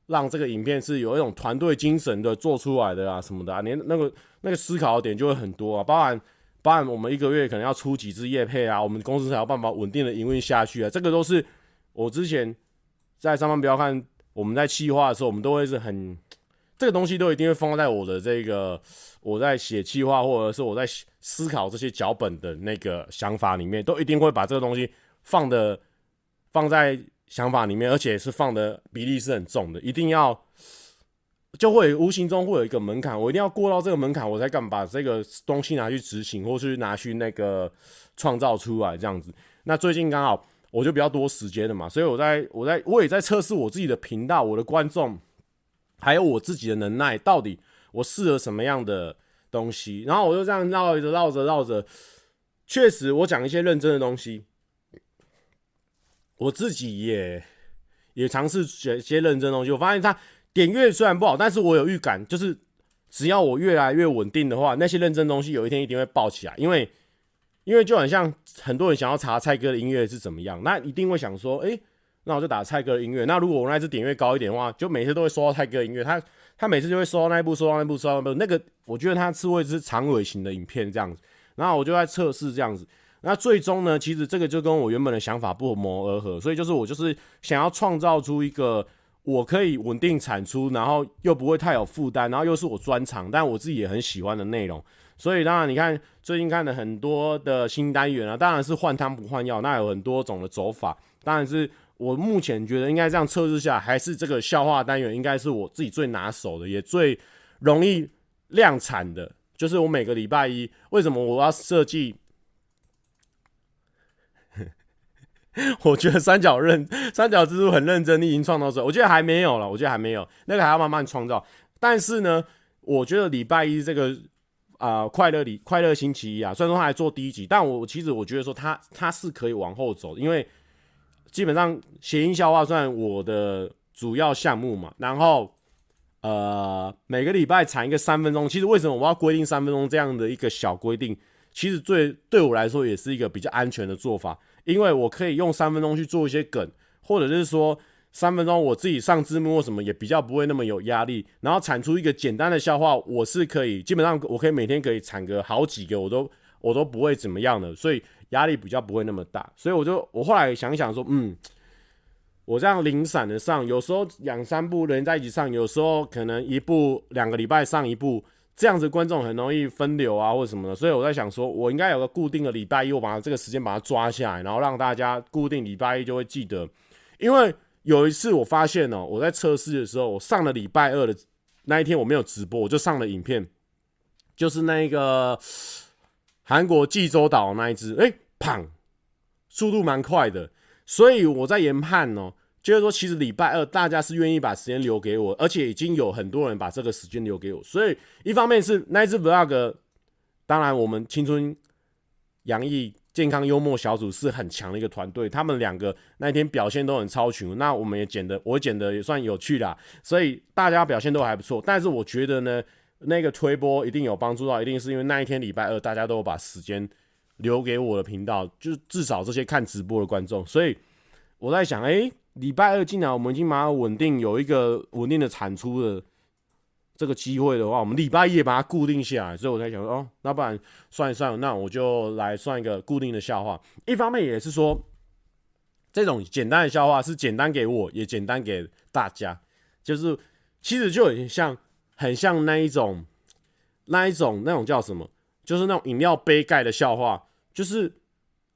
A: 让这个影片是有一种团队精神的做出来的啊什么的啊？连那个那个思考的点就会很多啊，包含包含我们一个月可能要出几支业配啊，我们公司才有办法稳定的营运下去啊，这个都是我之前。在上班不要看，我们在企划的时候，我们都会是很这个东西都一定会放在我的这个我在写企划或者是我在思考这些脚本的那个想法里面，都一定会把这个东西放的放在想法里面，而且是放的比例是很重的，一定要就会无形中会有一个门槛，我一定要过到这个门槛，我才敢把这个东西拿去执行，或是拿去那个创造出来这样子。那最近刚好我就比较多时间了嘛，所以我在我在我也在测试我自己的频道，我的观众，还有我自己的能耐，到底我适合什么样的东西。然后我就这样绕着绕着绕着，确实我讲一些认真的东西，我自己也也尝试学一些认真的东西，我发现它。点阅虽然不好，但是我有预感，就是只要我越来越稳定的话，那些认真东西有一天一定会爆起来。因为，因为就很像很多人想要查蔡哥的音乐是怎么样，那一定会想说，哎、那我就打蔡哥的音乐。那如果我那支点阅高一点的话，就每次都会收到蔡哥的音乐。他他每次就会收到那一部，收到那一部，收到那部。那个我觉得他是会是长尾型的影片这样子。然后我就在测试这样子。那最终呢，其实这个就跟我原本的想法不谋而合。所以就是我就是想要创造出一个。我可以稳定产出，然后又不会太有负担，然后又是我专长，但我自己也很喜欢的内容。所以当然，你看最近看了很多的新单元啊，当然是换汤不换药，那有很多种的走法。当然是我目前觉得应该这样测试下，还是这个笑话单元应该是我自己最拿手的，也最容易量产的。就是我每个礼拜一，为什么我要设计？我觉得三角认三角蜘蛛很认真，你已经创造出来。我觉得还没有了，我觉得还没有，那个还要慢慢创造。但是呢，我觉得礼拜一这个啊、快乐里快乐星期一啊，虽然说他还做第一集，但我其实我觉得说他他是可以往后走，因为基本上谐音笑话算我的主要项目嘛。然后呃每个礼拜产一个三分钟，其实为什么我要规定三分钟这样的一个小规定？其实最对我来说也是一个比较安全的做法。因为我可以用三分钟去做一些梗，或者是说三分钟我自己上字幕或什么也比较不会那么有压力，然后产出一个简单的笑话，我是可以基本上我可以每天可以产个好几个，我都我都不会怎么样的，所以压力比较不会那么大，所以我就我后来想想说，嗯，我这样零散的上，有时候两三部连在一起上，有时候可能一部两个礼拜上一部。这样子观众很容易分流啊，或者什么的，所以我在想说，我应该有个固定的礼拜一，我把这个时间把它抓下来，然后让大家固定礼拜一就会记得。因为有一次我发现哦，我在测试的时候，我上了礼拜二的那一天我没有直播，我就上了影片，就是那个韩国济州岛那一只，哎，砰，速度蛮快的，所以我在研判哦。就是说，其实礼拜二大家是愿意把时间留给我，而且已经有很多人把这个时间留给我。所以一方面是那一支 vlog，当然我们青春洋溢健康幽默小组是很强的一个团队，他们两个那一天表现都很超群。那我们也剪的，我剪的也算有趣啦，所以大家表现都还不错。但是我觉得呢，那个推播一定有帮助到，一定是因为那一天礼拜二大家都有把时间留给我的频道，就至少这些看直播的观众。所以我在想，哎、礼拜二进来，我们已经把稳定有一个稳定的产出的这个机会的话，我们礼拜一也把它固定下来。所以我在想说，哦，那不然算一算，那我就来算一个固定的笑话。一方面也是说，这种简单的笑话是简单给我，也简单给大家。就是其实就很像，很像那一种，那一种那种叫什么？就是那种饮料杯盖的笑话，就是。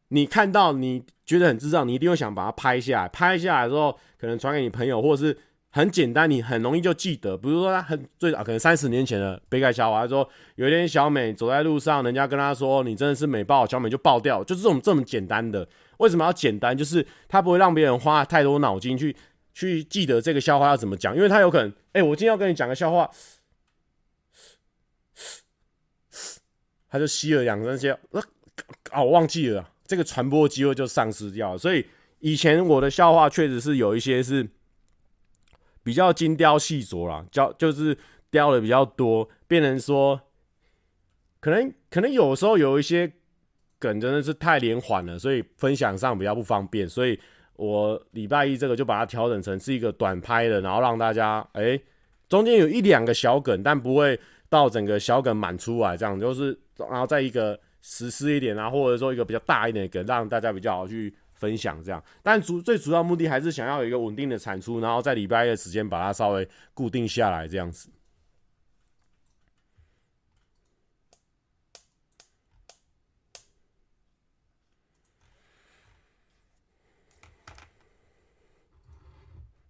A: 你看到你觉得很智障，你一定会想把它拍下来。拍下来之后，可能传给你朋友，或者是很简单，你很容易就记得。比如说，他很最早可能三十年前的杯盖笑话，他说有一天小美走在路上，人家跟他说：“你真的是美爆。”小美就爆掉，就是这种这么简单的。为什么要简单？就是他不会让别人花太多脑筋去去记得这个笑话要怎么讲，因为他有可能，哎、我今天要跟你讲个笑话，他就吸了两声气，啊，我忘记了。这个传播机会就丧失掉了，所以以前我的笑话确实是有一些是比较精雕细琢啦，雕就是雕的比较多，变成说可能可能有时候有一些梗真的是太连环了，所以分享上比较不方便，所以我礼拜一这个就把它调整成是一个短拍的，然后让大家哎中间有一两个小梗，但不会到整个小梗满出来，这样就是然后再一个。实施一点啊，或者说一个比较大一点的梗，让大家比较好去分享这样。但主最主要目的还是想要有一个稳定的产出，然后在礼拜一的时间把它稍微固定下来这样子。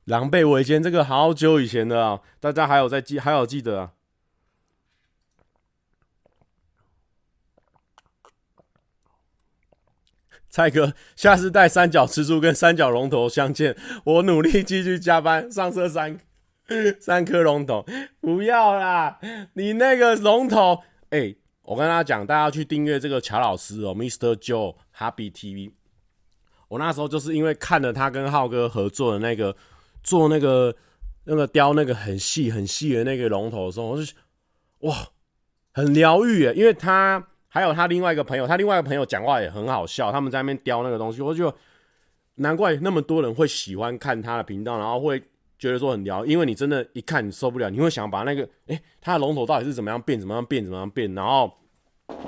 A: 狼狈为奸，这个好久以前的啊，大家还有在记，还有记得啊。蔡哥，下次带三角蜘蛛跟三角龙头相见，我努力继续加班上色三 三颗龙头，不要啦！你那个龙头，哎、我跟大家讲，大家去订阅这个乔老师哦，Mr. Joe Happy TV。我那时候就是因为看了他跟浩哥合作的那个做那个那个雕那个很细很细的那个龙头的时候，我就哇，很疗愈诶，因为他。还有他另外一个朋友，他另外一个朋友讲话也很好笑。他们在那边雕那个东西，我就难怪那么多人会喜欢看他的频道，然后会觉得说很聊，因为你真的，一看你受不了，你会想把那个，诶，他的龙头到底是怎么样变，怎么样变，怎么样变，然后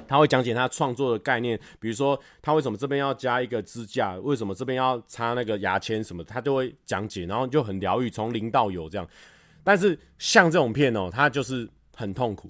A: 他会讲解他创作的概念，比如说他为什么这边要加一个支架，为什么这边要插那个牙签什么，他就会讲解，然后就很疗愈，从零到有这样。但是像这种片哦，他就是很痛苦。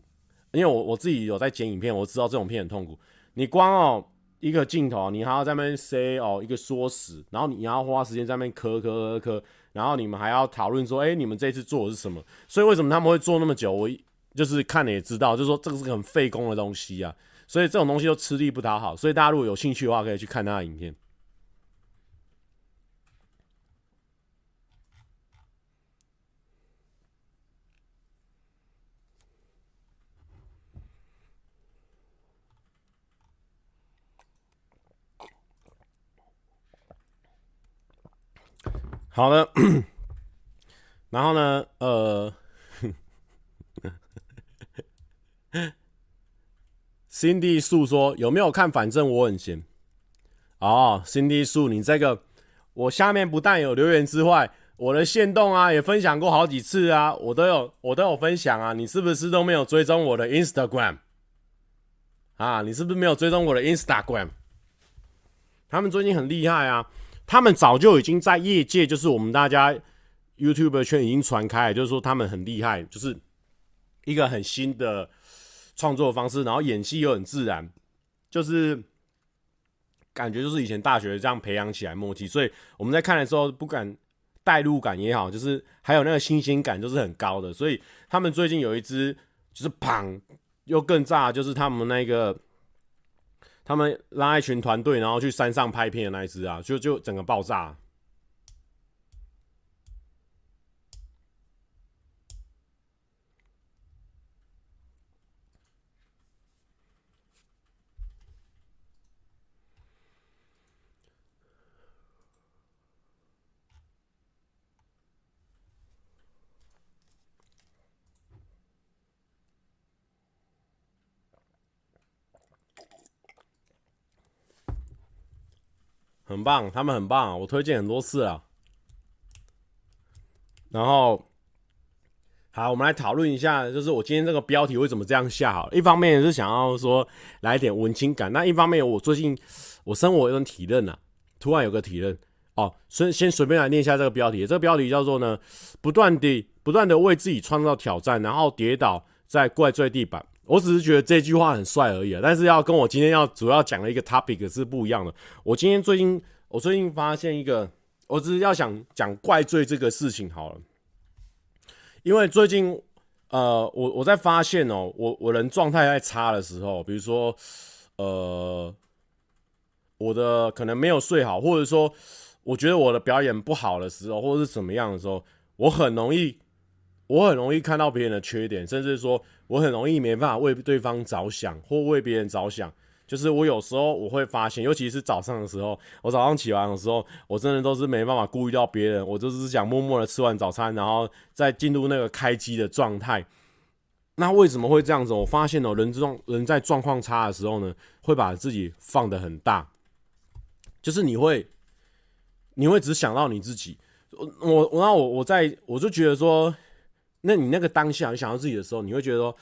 A: 因为我我自己有在剪影片，我知道这种片很痛苦。你光哦一个镜头，你还要在那边塞哦一个缩死，然后你要花时间在那边磕磕磕磕，然后你们还要讨论说，哎，你们这次做的是什么？所以为什么他们会做那么久？我就是看了也知道，就是说这个是很费工的东西啊。所以这种东西都吃力不讨好。所以大家如果有兴趣的话，可以去看他的影片。好的，然后呢，呃，Cindy 素说有没有看？反正我很闲。哦，Cindy 素，你这个我下面不但有留言之外，我的限动啊也分享过好几次啊，我都有我都有分享啊，你是不是都没有追踪我的 Instagram？啊，你是不是没有追踪我的 Instagram？他们最近很厉害啊。他们早就已经在业界，就是我们大家 YouTube 圈已经传开，就是说他们很厉害，就是一个很新的创作方式，然后演戏又很自然，就是感觉就是以前大学这样培养起来默契，所以我们在看的时候，不敢代入感也好，就是还有那个新鲜感，就是很高的。所以他们最近有一支就是砰又更炸，就是他们那个。他们拉一群团队，然后去山上拍片的那一只啊，就就整个爆炸。很棒，他们很棒，我推荐很多次了。然后，好，我们来讨论一下，就是我今天这个标题为什么这样下？好，一方面是想要说来一点温情感，那一方面我最近我生活有点体认啊，突然有个体认哦，先先随便来念一下这个标题，这个标题叫做呢，不断的不断的为自己创造挑战，然后跌倒在怪罪地板。我只是觉得这句话很帅而已啊，但是要跟我今天要主要讲的一个 topic 是不一样的。我今天最近，我最近发现一个，我只是要想讲怪罪这个事情好了，因为最近，呃，我我在发现哦，我我人状态在差的时候，比如说，呃，我的可能没有睡好，或者说我觉得我的表演不好的时候，或者是怎么样的时候，我很容易。我很容易看到别人的缺点，甚至说我很容易没办法为对方着想或为别人着想。就是我有时候我会发现，尤其是早上的时候，我早上起来的时候，我真的都是没办法顾虑到别人，我就是想默默的吃完早餐，然后再进入那个开机的状态。那为什么会这样子？我发现哦，人状人在状况差的时候呢，会把自己放得很大，就是你会你会只想到你自己。我我那我我在我就觉得说。那你那个当下你想到自己的时候，你会觉得说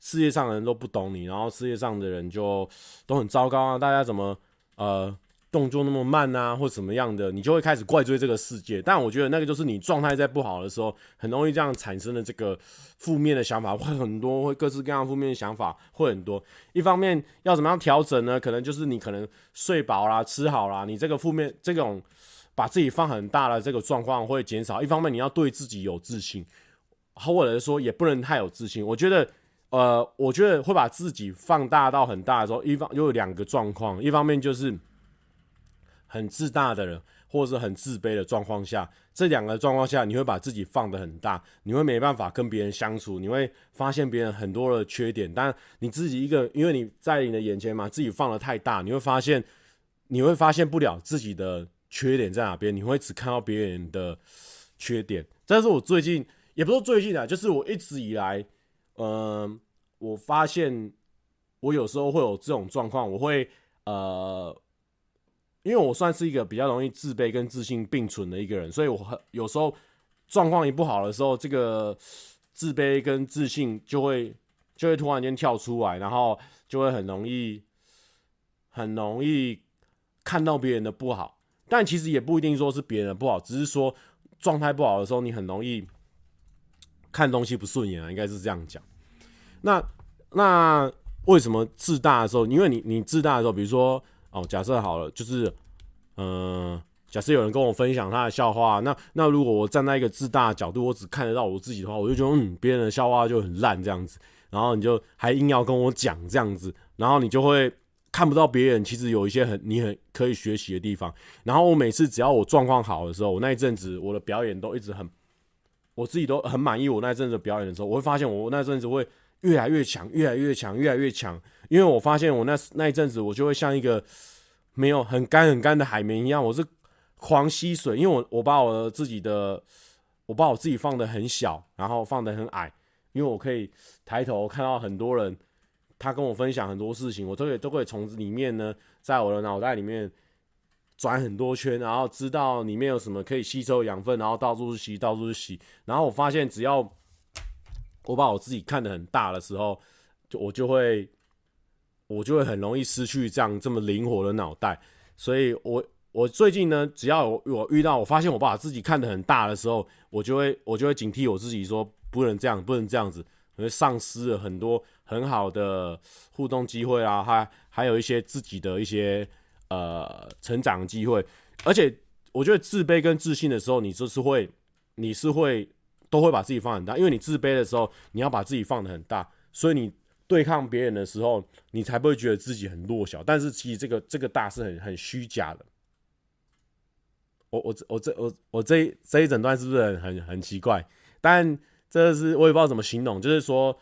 A: 世界上的人都不懂你，然后世界上的人就都很糟糕啊！大家怎么呃动作那么慢啊，或怎么样的，你就会开始怪罪这个世界。但我觉得那个就是你状态在不好的时候，很容易这样产生的这个负面的想法会很多，会各式各样负面的想法会很多。一方面要怎么样调整呢？可能就是你可能睡饱啦，吃好啦，你这个负面这种把自己放很大的这个状况会减少。一方面你要对自己有自信，或者说也不能太有自信。我觉得，呃，我觉得会把自己放大到很大的时候，一方又有两个状况，一方面就是很自大的人。或者是很自卑的状况下，这两个状况下，你会把自己放得很大，你会没办法跟别人相处，你会发现别人很多的缺点，但你自己一个，因为你在你的眼前嘛，自己放得太大，你会发现，你会发现不了自己的缺点在哪边，你会只看到别人的缺点。但是我最近，也不是最近啊，就是我一直以来，嗯、呃，我发现我有时候会有这种状况，我会呃。因为我算是一个比较容易自卑跟自信并存的一个人，所以我很有时候状况一不好的时候，这个自卑跟自信就会就会突然间跳出来，然后就会很容易很容易看到别人的不好，但其实也不一定说是别人的不好，只是说状态不好的时候，你很容易看东西不顺眼啊，应该是这样讲。那那为什么自大的时候？因为你你自大的时候，比如说。哦，假设好了，就是，嗯、呃，假设有人跟我分享他的笑话，那那如果我站在一个自大的角度，我只看得到我自己的话，我就觉得，嗯，别人的笑话就很烂这样子，然后你就还硬要跟我讲这样子，然后你就会看不到别人其实有一些很你很可以学习的地方。然后我每次只要我状况好的时候，我那一阵子我的表演都一直很，我自己都很满意我那一阵子表演的时候，我会发现我那阵子会越来越强，越来越强，越来越强。因为我发现我那那一阵子，我就会像一个没有很干很干的海绵一样，我是狂吸水。因为我我把我自己的，我把我自己放的很小，然后放的很矮，因为我可以抬头看到很多人，他跟我分享很多事情，我都可以都可以从里面呢，在我的脑袋里面转很多圈，然后知道里面有什么可以吸收养分，然后到处去吸，到处去吸。然后我发现，只要我把我自己看得很大的时候，就我就会。我就会很容易失去这样这么灵活的脑袋，所以我我最近呢，只要我我遇到我发现我把自己看得很大的时候，我就会我就会警惕我自己说不能这样，不能这样子，因为丧失了很多很好的互动机会啊，还还有一些自己的一些呃成长机会，而且我觉得自卑跟自信的时候，你就是会你是会都会把自己放很大，因为你自卑的时候，你要把自己放得很大，所以你。对抗别人的时候，你才不会觉得自己很弱小。但是其实这个这个大是很很虚假的。我我我这我我这这一整段是不是很很很奇怪？但这是我也不知道怎么形容，就是说，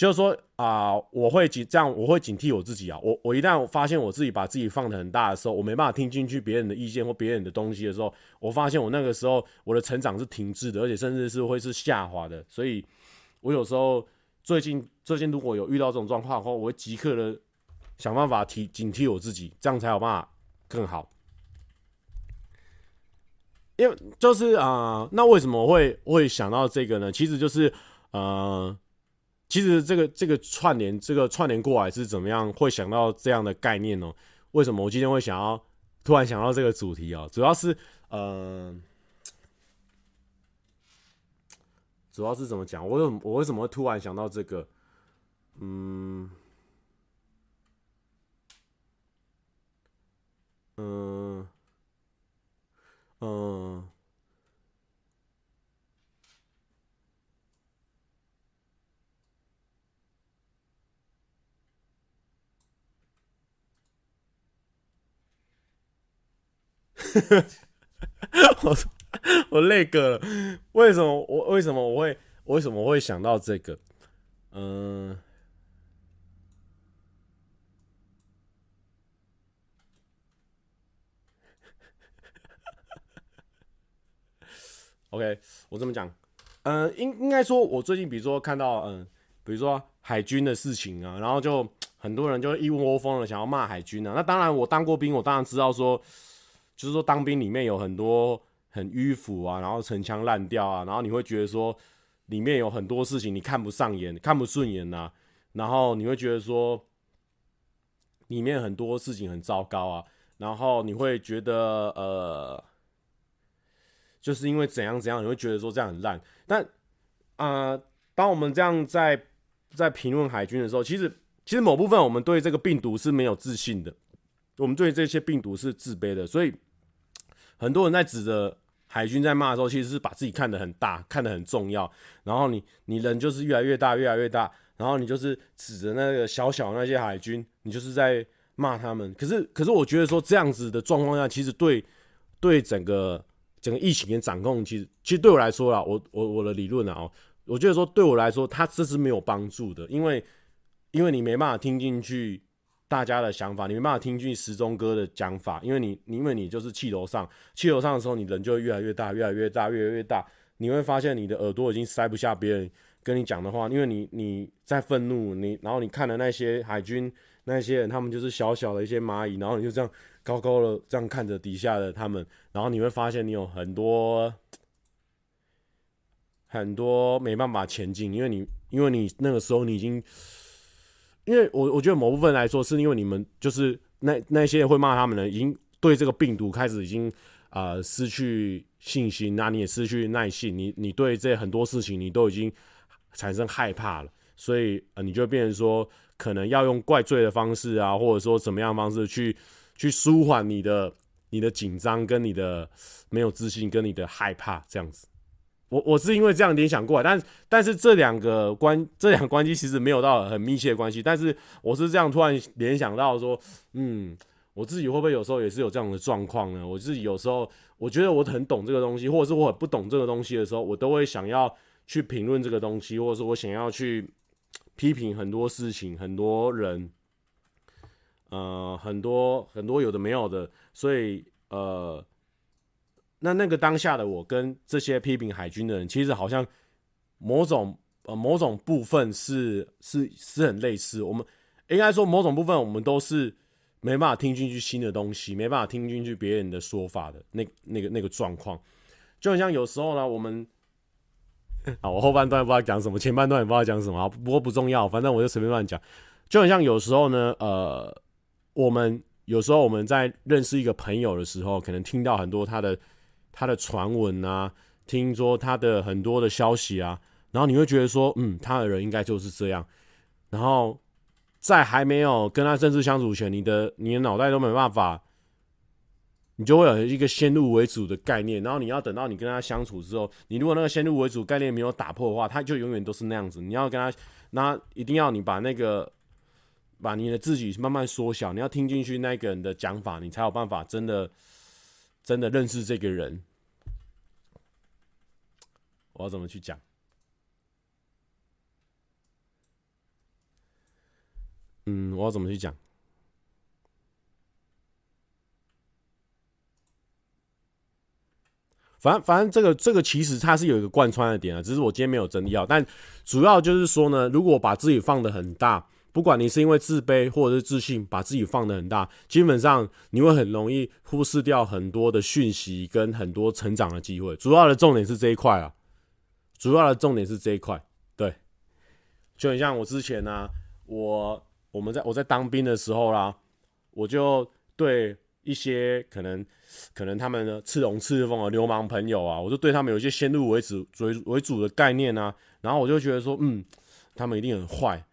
A: 就是说啊、我会警这样，我会警惕我自己啊。我我一旦发现我自己把自己放得很大的时候，我没办法听进去别人的意见或别人的东西的时候，我发现我那个时候我的成长是停滞的，而且甚至是会是下滑的。所以我有时候。最近最近如果有遇到这种状况的话，我会即刻的想办法提警惕我自己，这样才有办法更好。因为就是啊、那为什么会会想到这个呢？其实就是呃，其实这个这个串联这个串联过来是怎么样会想到这样的概念呢？为什么我今天会想要突然想到这个主题啊？主要是呃。主要是怎么讲？我为我为什么会突然想到这个？嗯 我。我累个，为什么我为什么我会为什么会想到这个？嗯，OK，我这么讲，嗯，应应该说，我最近比如说看到嗯，比如说海军的事情啊，然后就很多人就一窝蜂的想要骂海军啊。那当然，我当过兵，我当然知道说，就是说当兵里面有很多。很迂腐啊，然后陈腔滥调啊，然后你会觉得说里面有很多事情你看不上眼、看不顺眼呐、啊，然后你会觉得说里面很多事情很糟糕啊，然后你会觉得呃，就是因为怎样怎样，你会觉得说这样很烂。但啊、当我们这样在在评论海军的时候，其实其实某部分我们对这个病毒是没有自信的，我们对这些病毒是自卑的，所以。很多人在指着海军在骂的时候，其实是把自己看得很大，看得很重要。然后你你人就是越来越大，越来越大，然后你就是指着那个小小的那些海军，你就是在骂他们。可是可是我觉得说这样子的状况下，其实对对整个整个疫情的掌控，其实其实对我来说啦，我我我的理论啊，我觉得说对我来说，它这是没有帮助的，因为因为你没办法听进去。大家的想法，你没办法听进时钟哥的讲法，因为你，因为你就是气头上，气头上的时候，你人就会越来越大，越来越大，越来越大。你会发现你的耳朵已经塞不下别人跟你讲的话，因为你你在愤怒，你然后你看的那些海军那些人，他们就是小小的一些蚂蚁，然后你就这样高高的这样看着底下的他们，然后你会发现你有很多很多没办法前进，因为你因为你那个时候你已经。因为我我觉得某部分来说，是因为你们就是那那些会骂他们的，已经对这个病毒开始已经啊、失去信心，那你也失去耐性，你你对这很多事情你都已经产生害怕了，所以呃你就变成说，可能要用怪罪的方式啊，或者说怎么样方式去去舒缓你的你的紧张跟你的没有自信跟你的害怕这样子。我我是因为这样联想过来，但但是这两个关这两个关系其实没有到很密切的关系，但是我是这样突然联想到说，嗯，我自己会不会有时候也是有这样的状况呢？我自己有时候我觉得我很懂这个东西，或者是我很不懂这个东西的时候，我都会想要去评论这个东西，或者是我想要去批评很多事情、很多人，呃，很多很多有的没有的，所以呃。那那个当下的我跟这些批评海军的人，其实好像某种呃某种部分是是是很类似。我们应该说某种部分，我们都是没办法听进去新的东西，没办法听进去别人的说法的那那个那个状况。就很像有时候呢，我们啊，我后半段不知道讲什么，前半段也不知道讲什么，不过不重要，反正我就随便乱讲。就很像有时候呢，呃，我们有时候我们在认识一个朋友的时候，可能听到很多他的。他的传闻啊，听说他的很多的消息啊，然后你会觉得说，嗯，他的人应该就是这样。然后在还没有跟他正式相处前，你的你的脑袋都没办法，你就会有一个先入为主的概念。然后你要等到你跟他相处之后，你如果那个先入为主概念没有打破的话，他就永远都是那样子。你要跟他，那一定要你把那个把你的自己慢慢缩小，你要听进去那个人的讲法，你才有办法真的。真的认识这个人，我要怎么去讲？嗯，我要怎么去讲？反正反正这个这个其实它是有一个贯穿的点啊，只是我今天没有整理好。但主要就是说呢，如果把自己放的很大。不管你是因为自卑或者是自信，把自己放得很大，基本上你会很容易忽视掉很多的讯息跟很多成长的机会。主要的重点是这一块啊，主要的重点是这一块。对，就很像我之前呢、我我们在我在当兵的时候啦，我就对一些可能可能他们的刺龙刺凤的流氓朋友啊，我就对他们有一些先入为主为为主的概念啊，然后我就觉得说，嗯，他们一定很坏。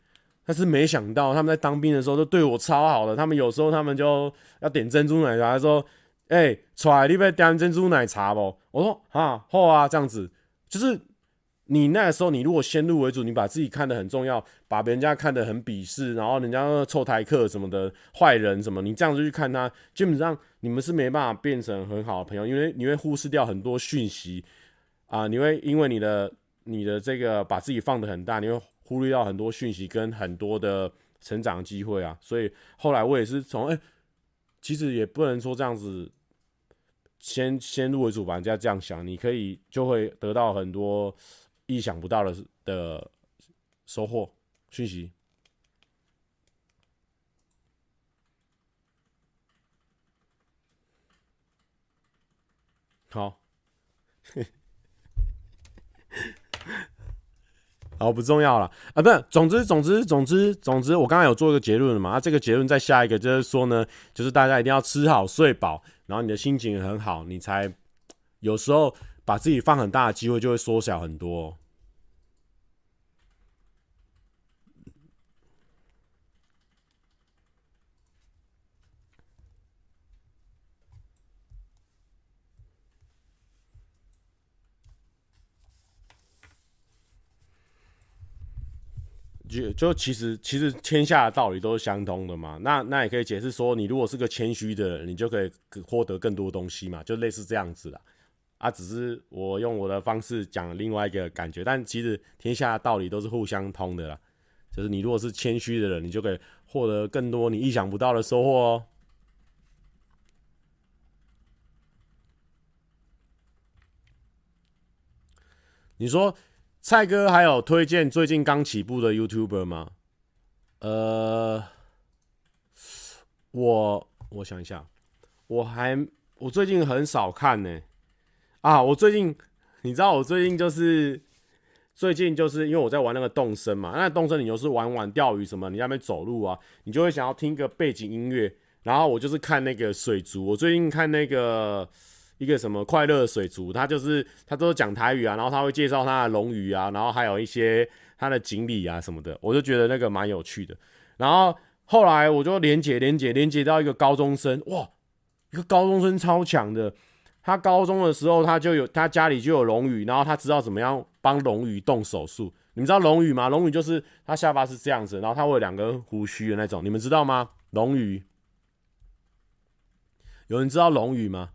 A: 但是没想到他们在当兵的时候都对我超好的，他们有时候他们就要点珍珠奶茶，说：“哎、出来你不要点珍珠奶茶不？”我说：“啊，好啊，这样子。”就是你那时候，你如果先入为主，你把自己看得很重要，把别人家看得很鄙视，然后人家臭台客什么的坏人什么，你这样子去看他，基本上你们是没办法变成很好的朋友，因为你会忽视掉很多讯息啊，你会因为你的你的这个把自己放得很大，你会。忽略掉很多讯息跟很多的成长机会啊，所以后来我也是从哎、其实也不能说这样子先先入为主，吧人家这样想，你可以就会得到很多意想不到的的收获讯息。好。好，不重要了啊！不是，总之，总之，总之，总之，我刚才有做一个结论了嘛？啊，这个结论再下一个就是说呢，就是大家一定要吃好睡饱，然后你的心情很好，你才有时候把自己放很大的机会就会缩小很多。就就其实其实天下的道理都是相通的嘛。那那也可以解释说，你如果是个谦虚的人，你就可以获得更多东西嘛，就类似这样子啦。啊，只是我用我的方式讲另外一个感觉，但其实天下的道理都是互相通的啦。就是你如果是谦虚的人，你就可以获得更多你意想不到的收获哦。你说蔡哥还有推荐最近刚起步的 YouTuber 吗？呃，我我想一下，我还我最近很少看呢。啊，我最近你知道我最近就是最近就是因为我在玩那个动森嘛，那动森你就是玩玩钓鱼什么，你那边走路啊，你就会想要听个背景音乐，然后我就是看那个水族，我最近看那个。一个什么快乐水族，他就是他都是讲台语啊，然后他会介绍他的龙鱼啊，然后还有一些他的锦鲤啊什么的，我就觉得那个蛮有趣的。然后后来我就连接连接连接到一个高中生，哇，一个高中生超强的，他高中的时候他就有他家里就有龙鱼，然后他知道怎么样帮龙鱼动手术。你们知道龙鱼吗？龙鱼就是他下巴是这样子，然后他会有两根胡须的那种，你们知道吗？龙鱼，有人知道龙鱼吗？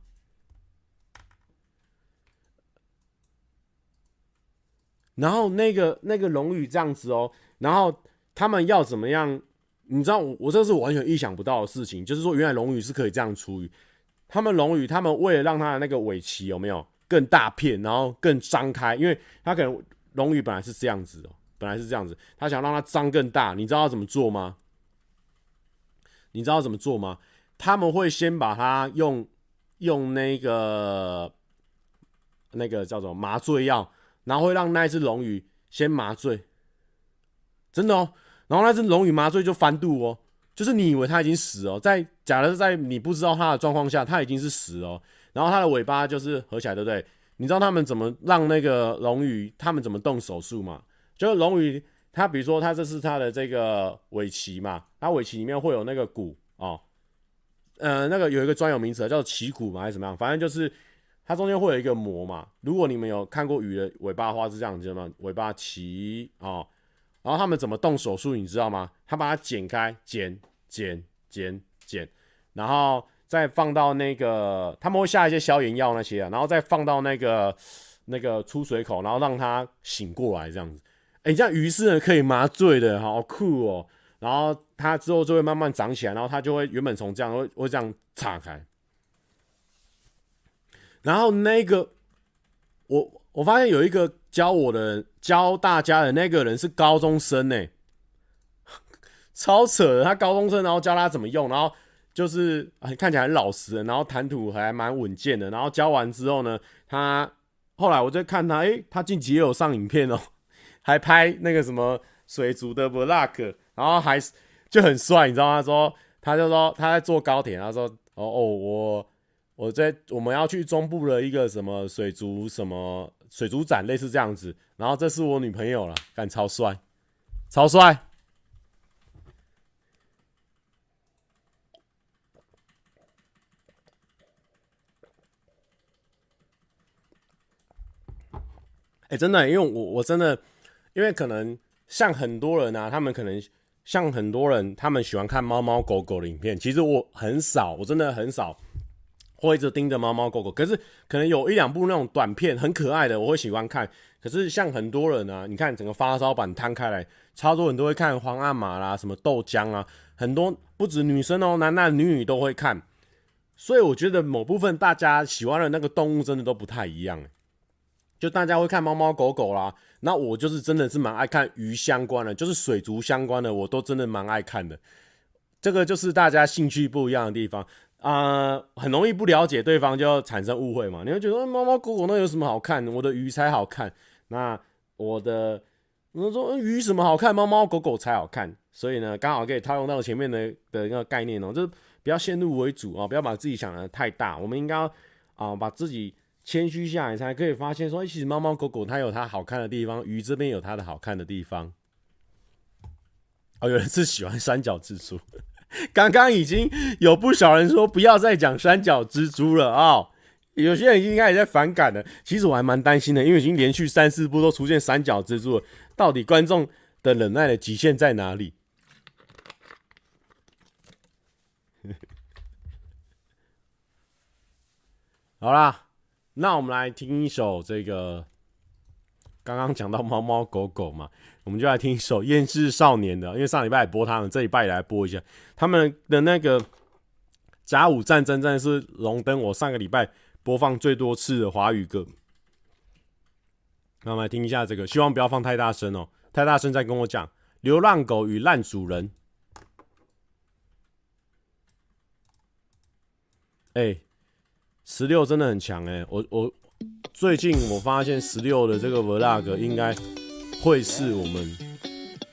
A: 然后那个那个龙鱼这样子哦，然后他们要怎么样？你知道我我这是完全意想不到的事情，就是说原来龙鱼是可以这样处理。他们龙鱼，他们为了让它的那个尾鳍有没有更大片，然后更张开，因为它可能龙鱼本来是这样子哦，本来是这样子，他想让它张更大，你知道要怎么做吗？你知道怎么做吗？他们会先把它用用那个那个叫做麻醉药。然后会让那只龙鱼先麻醉，真的哦。然后那只龙鱼麻醉就翻肚哦，就是你以为它已经死哦，在假的是在你不知道它的状况下，它已经是死哦。然后它的尾巴就是合起来，对不对？你知道他们怎么让那个龙鱼，他们怎么动手术吗？就是龙鱼，它比如说它这是它的这个尾鳍嘛，它尾鳍里面会有那个骨哦，呃，那个有一个专有名词叫做鳍骨嘛，还是怎么样？反正就是。它中间会有一个膜嘛？如果你们有看过鱼的尾巴的话，是这样子吗？尾巴鳍哦，然后他们怎么动手术，你知道吗？他把它剪开，剪剪剪剪，然后再放到那个，他们会下一些消炎药那些啊，然后再放到那个那个出水口，然后让它醒过来这样子。哎，这样鱼是可以麻醉的，好酷哦！然后它之后就会慢慢长起来，然后它就会原本从这样会会这样岔开。然后那个，我我发现有一个教我的，教大家的那个人是高中生呢，超扯的。他高中生，然后教他怎么用，然后就是看起来很老实，然后谈吐还蛮稳健的。然后教完之后呢，他后来我就看他，诶，他近期也有上影片哦，还拍那个什么水族的 vlog，然后还就很帅，你知道吗？他说他就说他在坐高铁，他说哦哦我。我在我们要去中部的一个什么水族什么水族展，类似这样子。然后这是我女朋友了，干超帅，超帅。哎，真的，因为我我真的，因为可能像很多人啊，他们可能像很多人，他们喜欢看猫猫狗狗的影片。其实我很少，我真的很少。会一直盯着猫猫狗狗，可是可能有一两部那种短片很可爱的，我会喜欢看。可是像很多人啊，你看整个发烧版摊开来，超多人都会看皇阿玛啦，什么豆浆啊，很多不止女生哦，男男女女都会看。所以我觉得某部分大家喜欢的那个动物真的都不太一样，就大家会看猫猫狗狗啦，那我就是真的是蛮爱看鱼相关的，就是水族相关的，我都真的蛮爱看的。这个就是大家兴趣不一样的地方。啊、很容易不了解对方就产生误会嘛。你会觉得猫猫狗狗那有什么好看？我的鱼才好看。那我的，我说鱼什么好看？猫猫狗狗才好看。所以呢，刚好可以套用到前面的的那个概念哦、就是不要先入为主啊、不要把自己想的太大。我们应该啊、把自己谦虚下来，才可以发现说，其实猫猫狗狗它有它好看的地方，鱼这边有它的好看的地方。哦，有人是喜欢三角蜘蛛。刚刚已经有不少人说不要再讲三角蜘蛛了啊、有些人应该也在反感了。其实我还蛮担心的，因为已经连续三四部都出现三角蜘蛛了，到底观众的忍耐的极限在哪里？好啦，那我们来听一首这个。刚刚讲到猫猫狗狗嘛，我们就来听一首《厌世少年》的，因为上礼拜也播他们，这礼拜也来播一下他们的那个《甲午战争》，真的是荣登我上个礼拜播放最多次的华语歌。那我们来听一下这个，希望不要放太大声哦，太大声再跟我讲《流浪狗与烂主人》。哎，十六真的很强哎，我我。最近我发现十六的这个 vlog 应该会是我们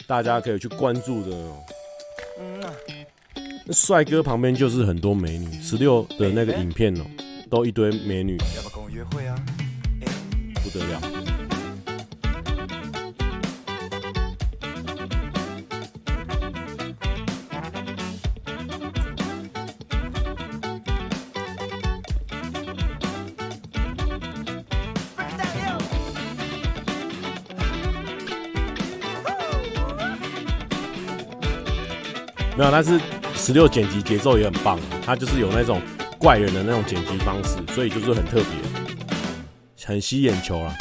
A: 大家可以去关注的哦。那帅哥旁边就是很多美女，十六的那个影片哦，都一堆美女，要不要跟我约会啊？不得了。没有，但是十六剪辑节奏也很棒，他就是有那种怪人的那种剪辑方式，所以就是很特别，很吸眼球啊。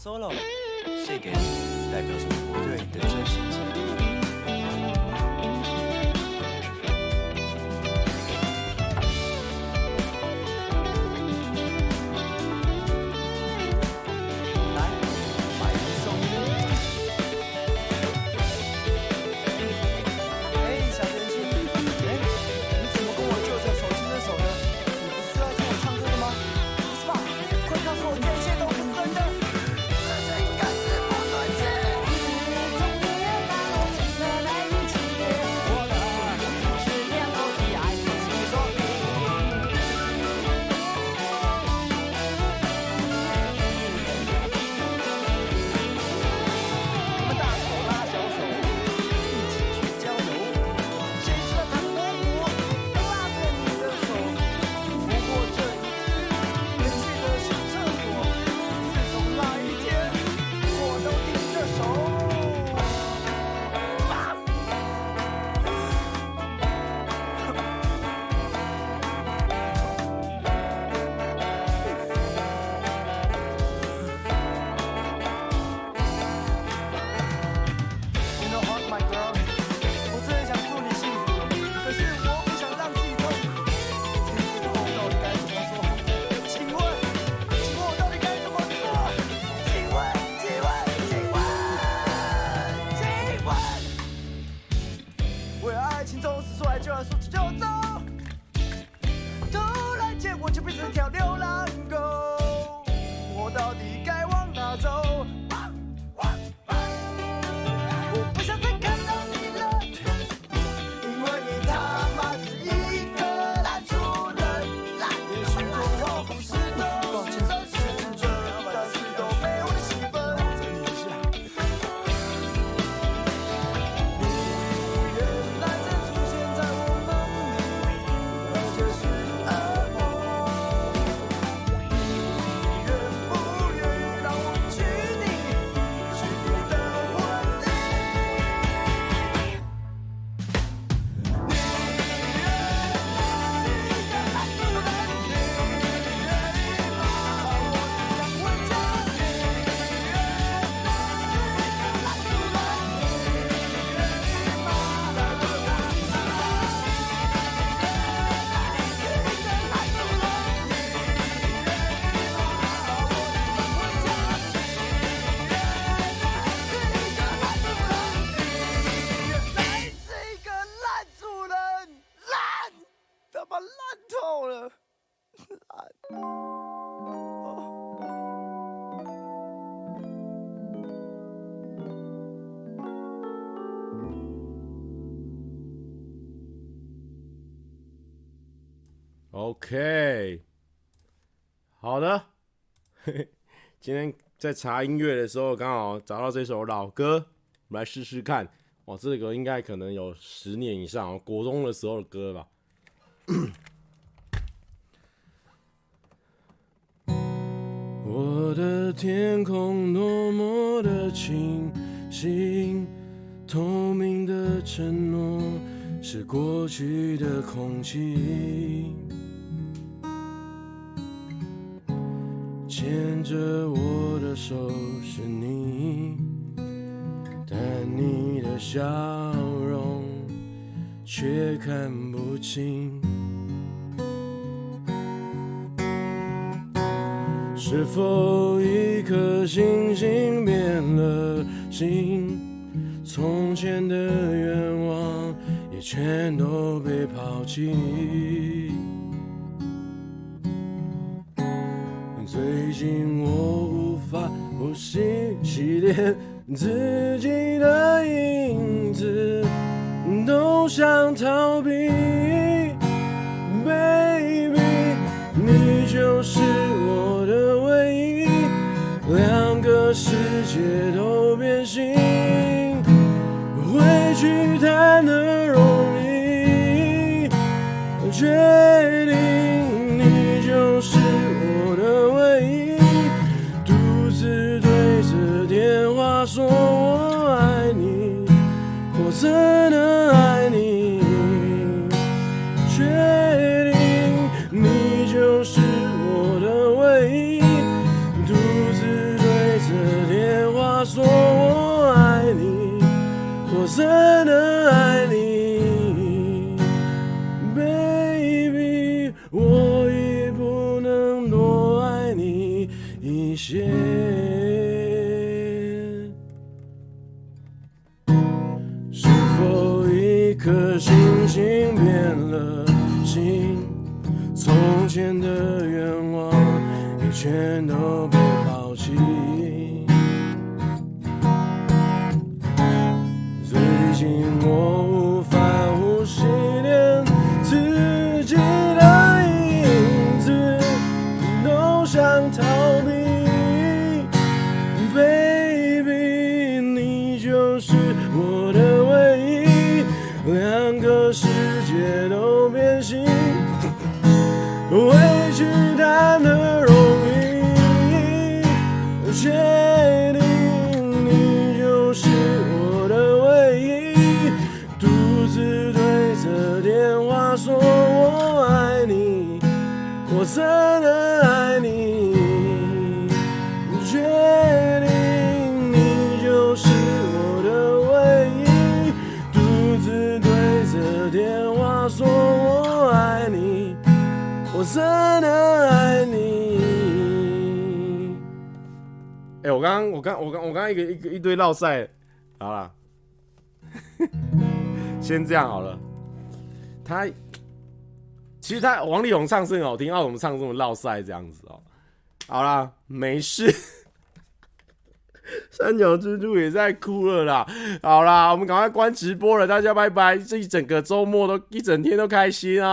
B: solo，献给你，代表着我对你的真心。
A: OK，好的。今天在查音乐的时候，刚好找到这首老歌，我们来试试看。哇，这个应该可能有十年以上，国中的时候的歌吧。我的天空多么的清新，透明的承诺是过去的空气，牵着我的手是你，但你的笑容却看不清。是否一颗星星变了心？从前的愿望也全都被抛弃。最近我无法呼吸，连自己的影子都想逃避。Baby，你就是我的唯一。两个世界都变形，回去谈的我刚，我刚，我刚，一个一个一堆绕赛，好了，先这样好了。他其实他王力宏唱是很好听，奥我们唱这么绕赛这样子哦。好啦，没事。三角蜘蛛也在哭了啦。好啦，我们赶快关直播了，大家拜拜。这一整个周末都一整天都开心啊。